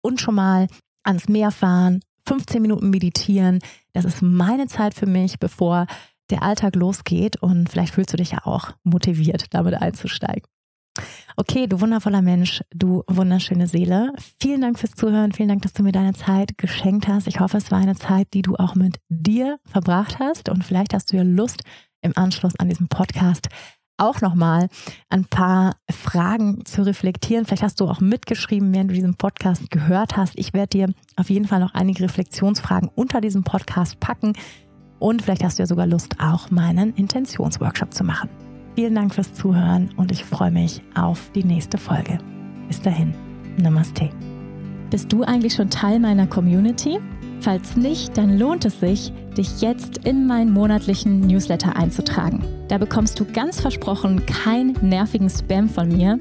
und schon mal ans Meer fahren, 15 Minuten meditieren. Das ist meine Zeit für mich, bevor der Alltag losgeht und vielleicht fühlst du dich ja auch motiviert, damit einzusteigen. Okay, du wundervoller Mensch, du wunderschöne Seele. Vielen Dank fürs Zuhören. Vielen Dank, dass du mir deine Zeit geschenkt hast. Ich hoffe, es war eine Zeit, die du auch mit dir verbracht hast. Und vielleicht hast du ja Lust, im Anschluss an diesem Podcast auch nochmal ein paar Fragen zu reflektieren. Vielleicht hast du auch mitgeschrieben, während du diesen Podcast gehört hast. Ich werde dir auf jeden Fall noch einige Reflexionsfragen unter diesem Podcast packen. Und vielleicht hast du ja sogar Lust, auch meinen Intentionsworkshop zu machen. Vielen Dank fürs Zuhören und ich freue mich auf die nächste Folge. Bis dahin, Namaste. Bist du eigentlich schon Teil meiner Community? Falls nicht, dann lohnt es sich, dich jetzt in meinen monatlichen Newsletter einzutragen. Da bekommst du ganz versprochen keinen nervigen Spam von mir,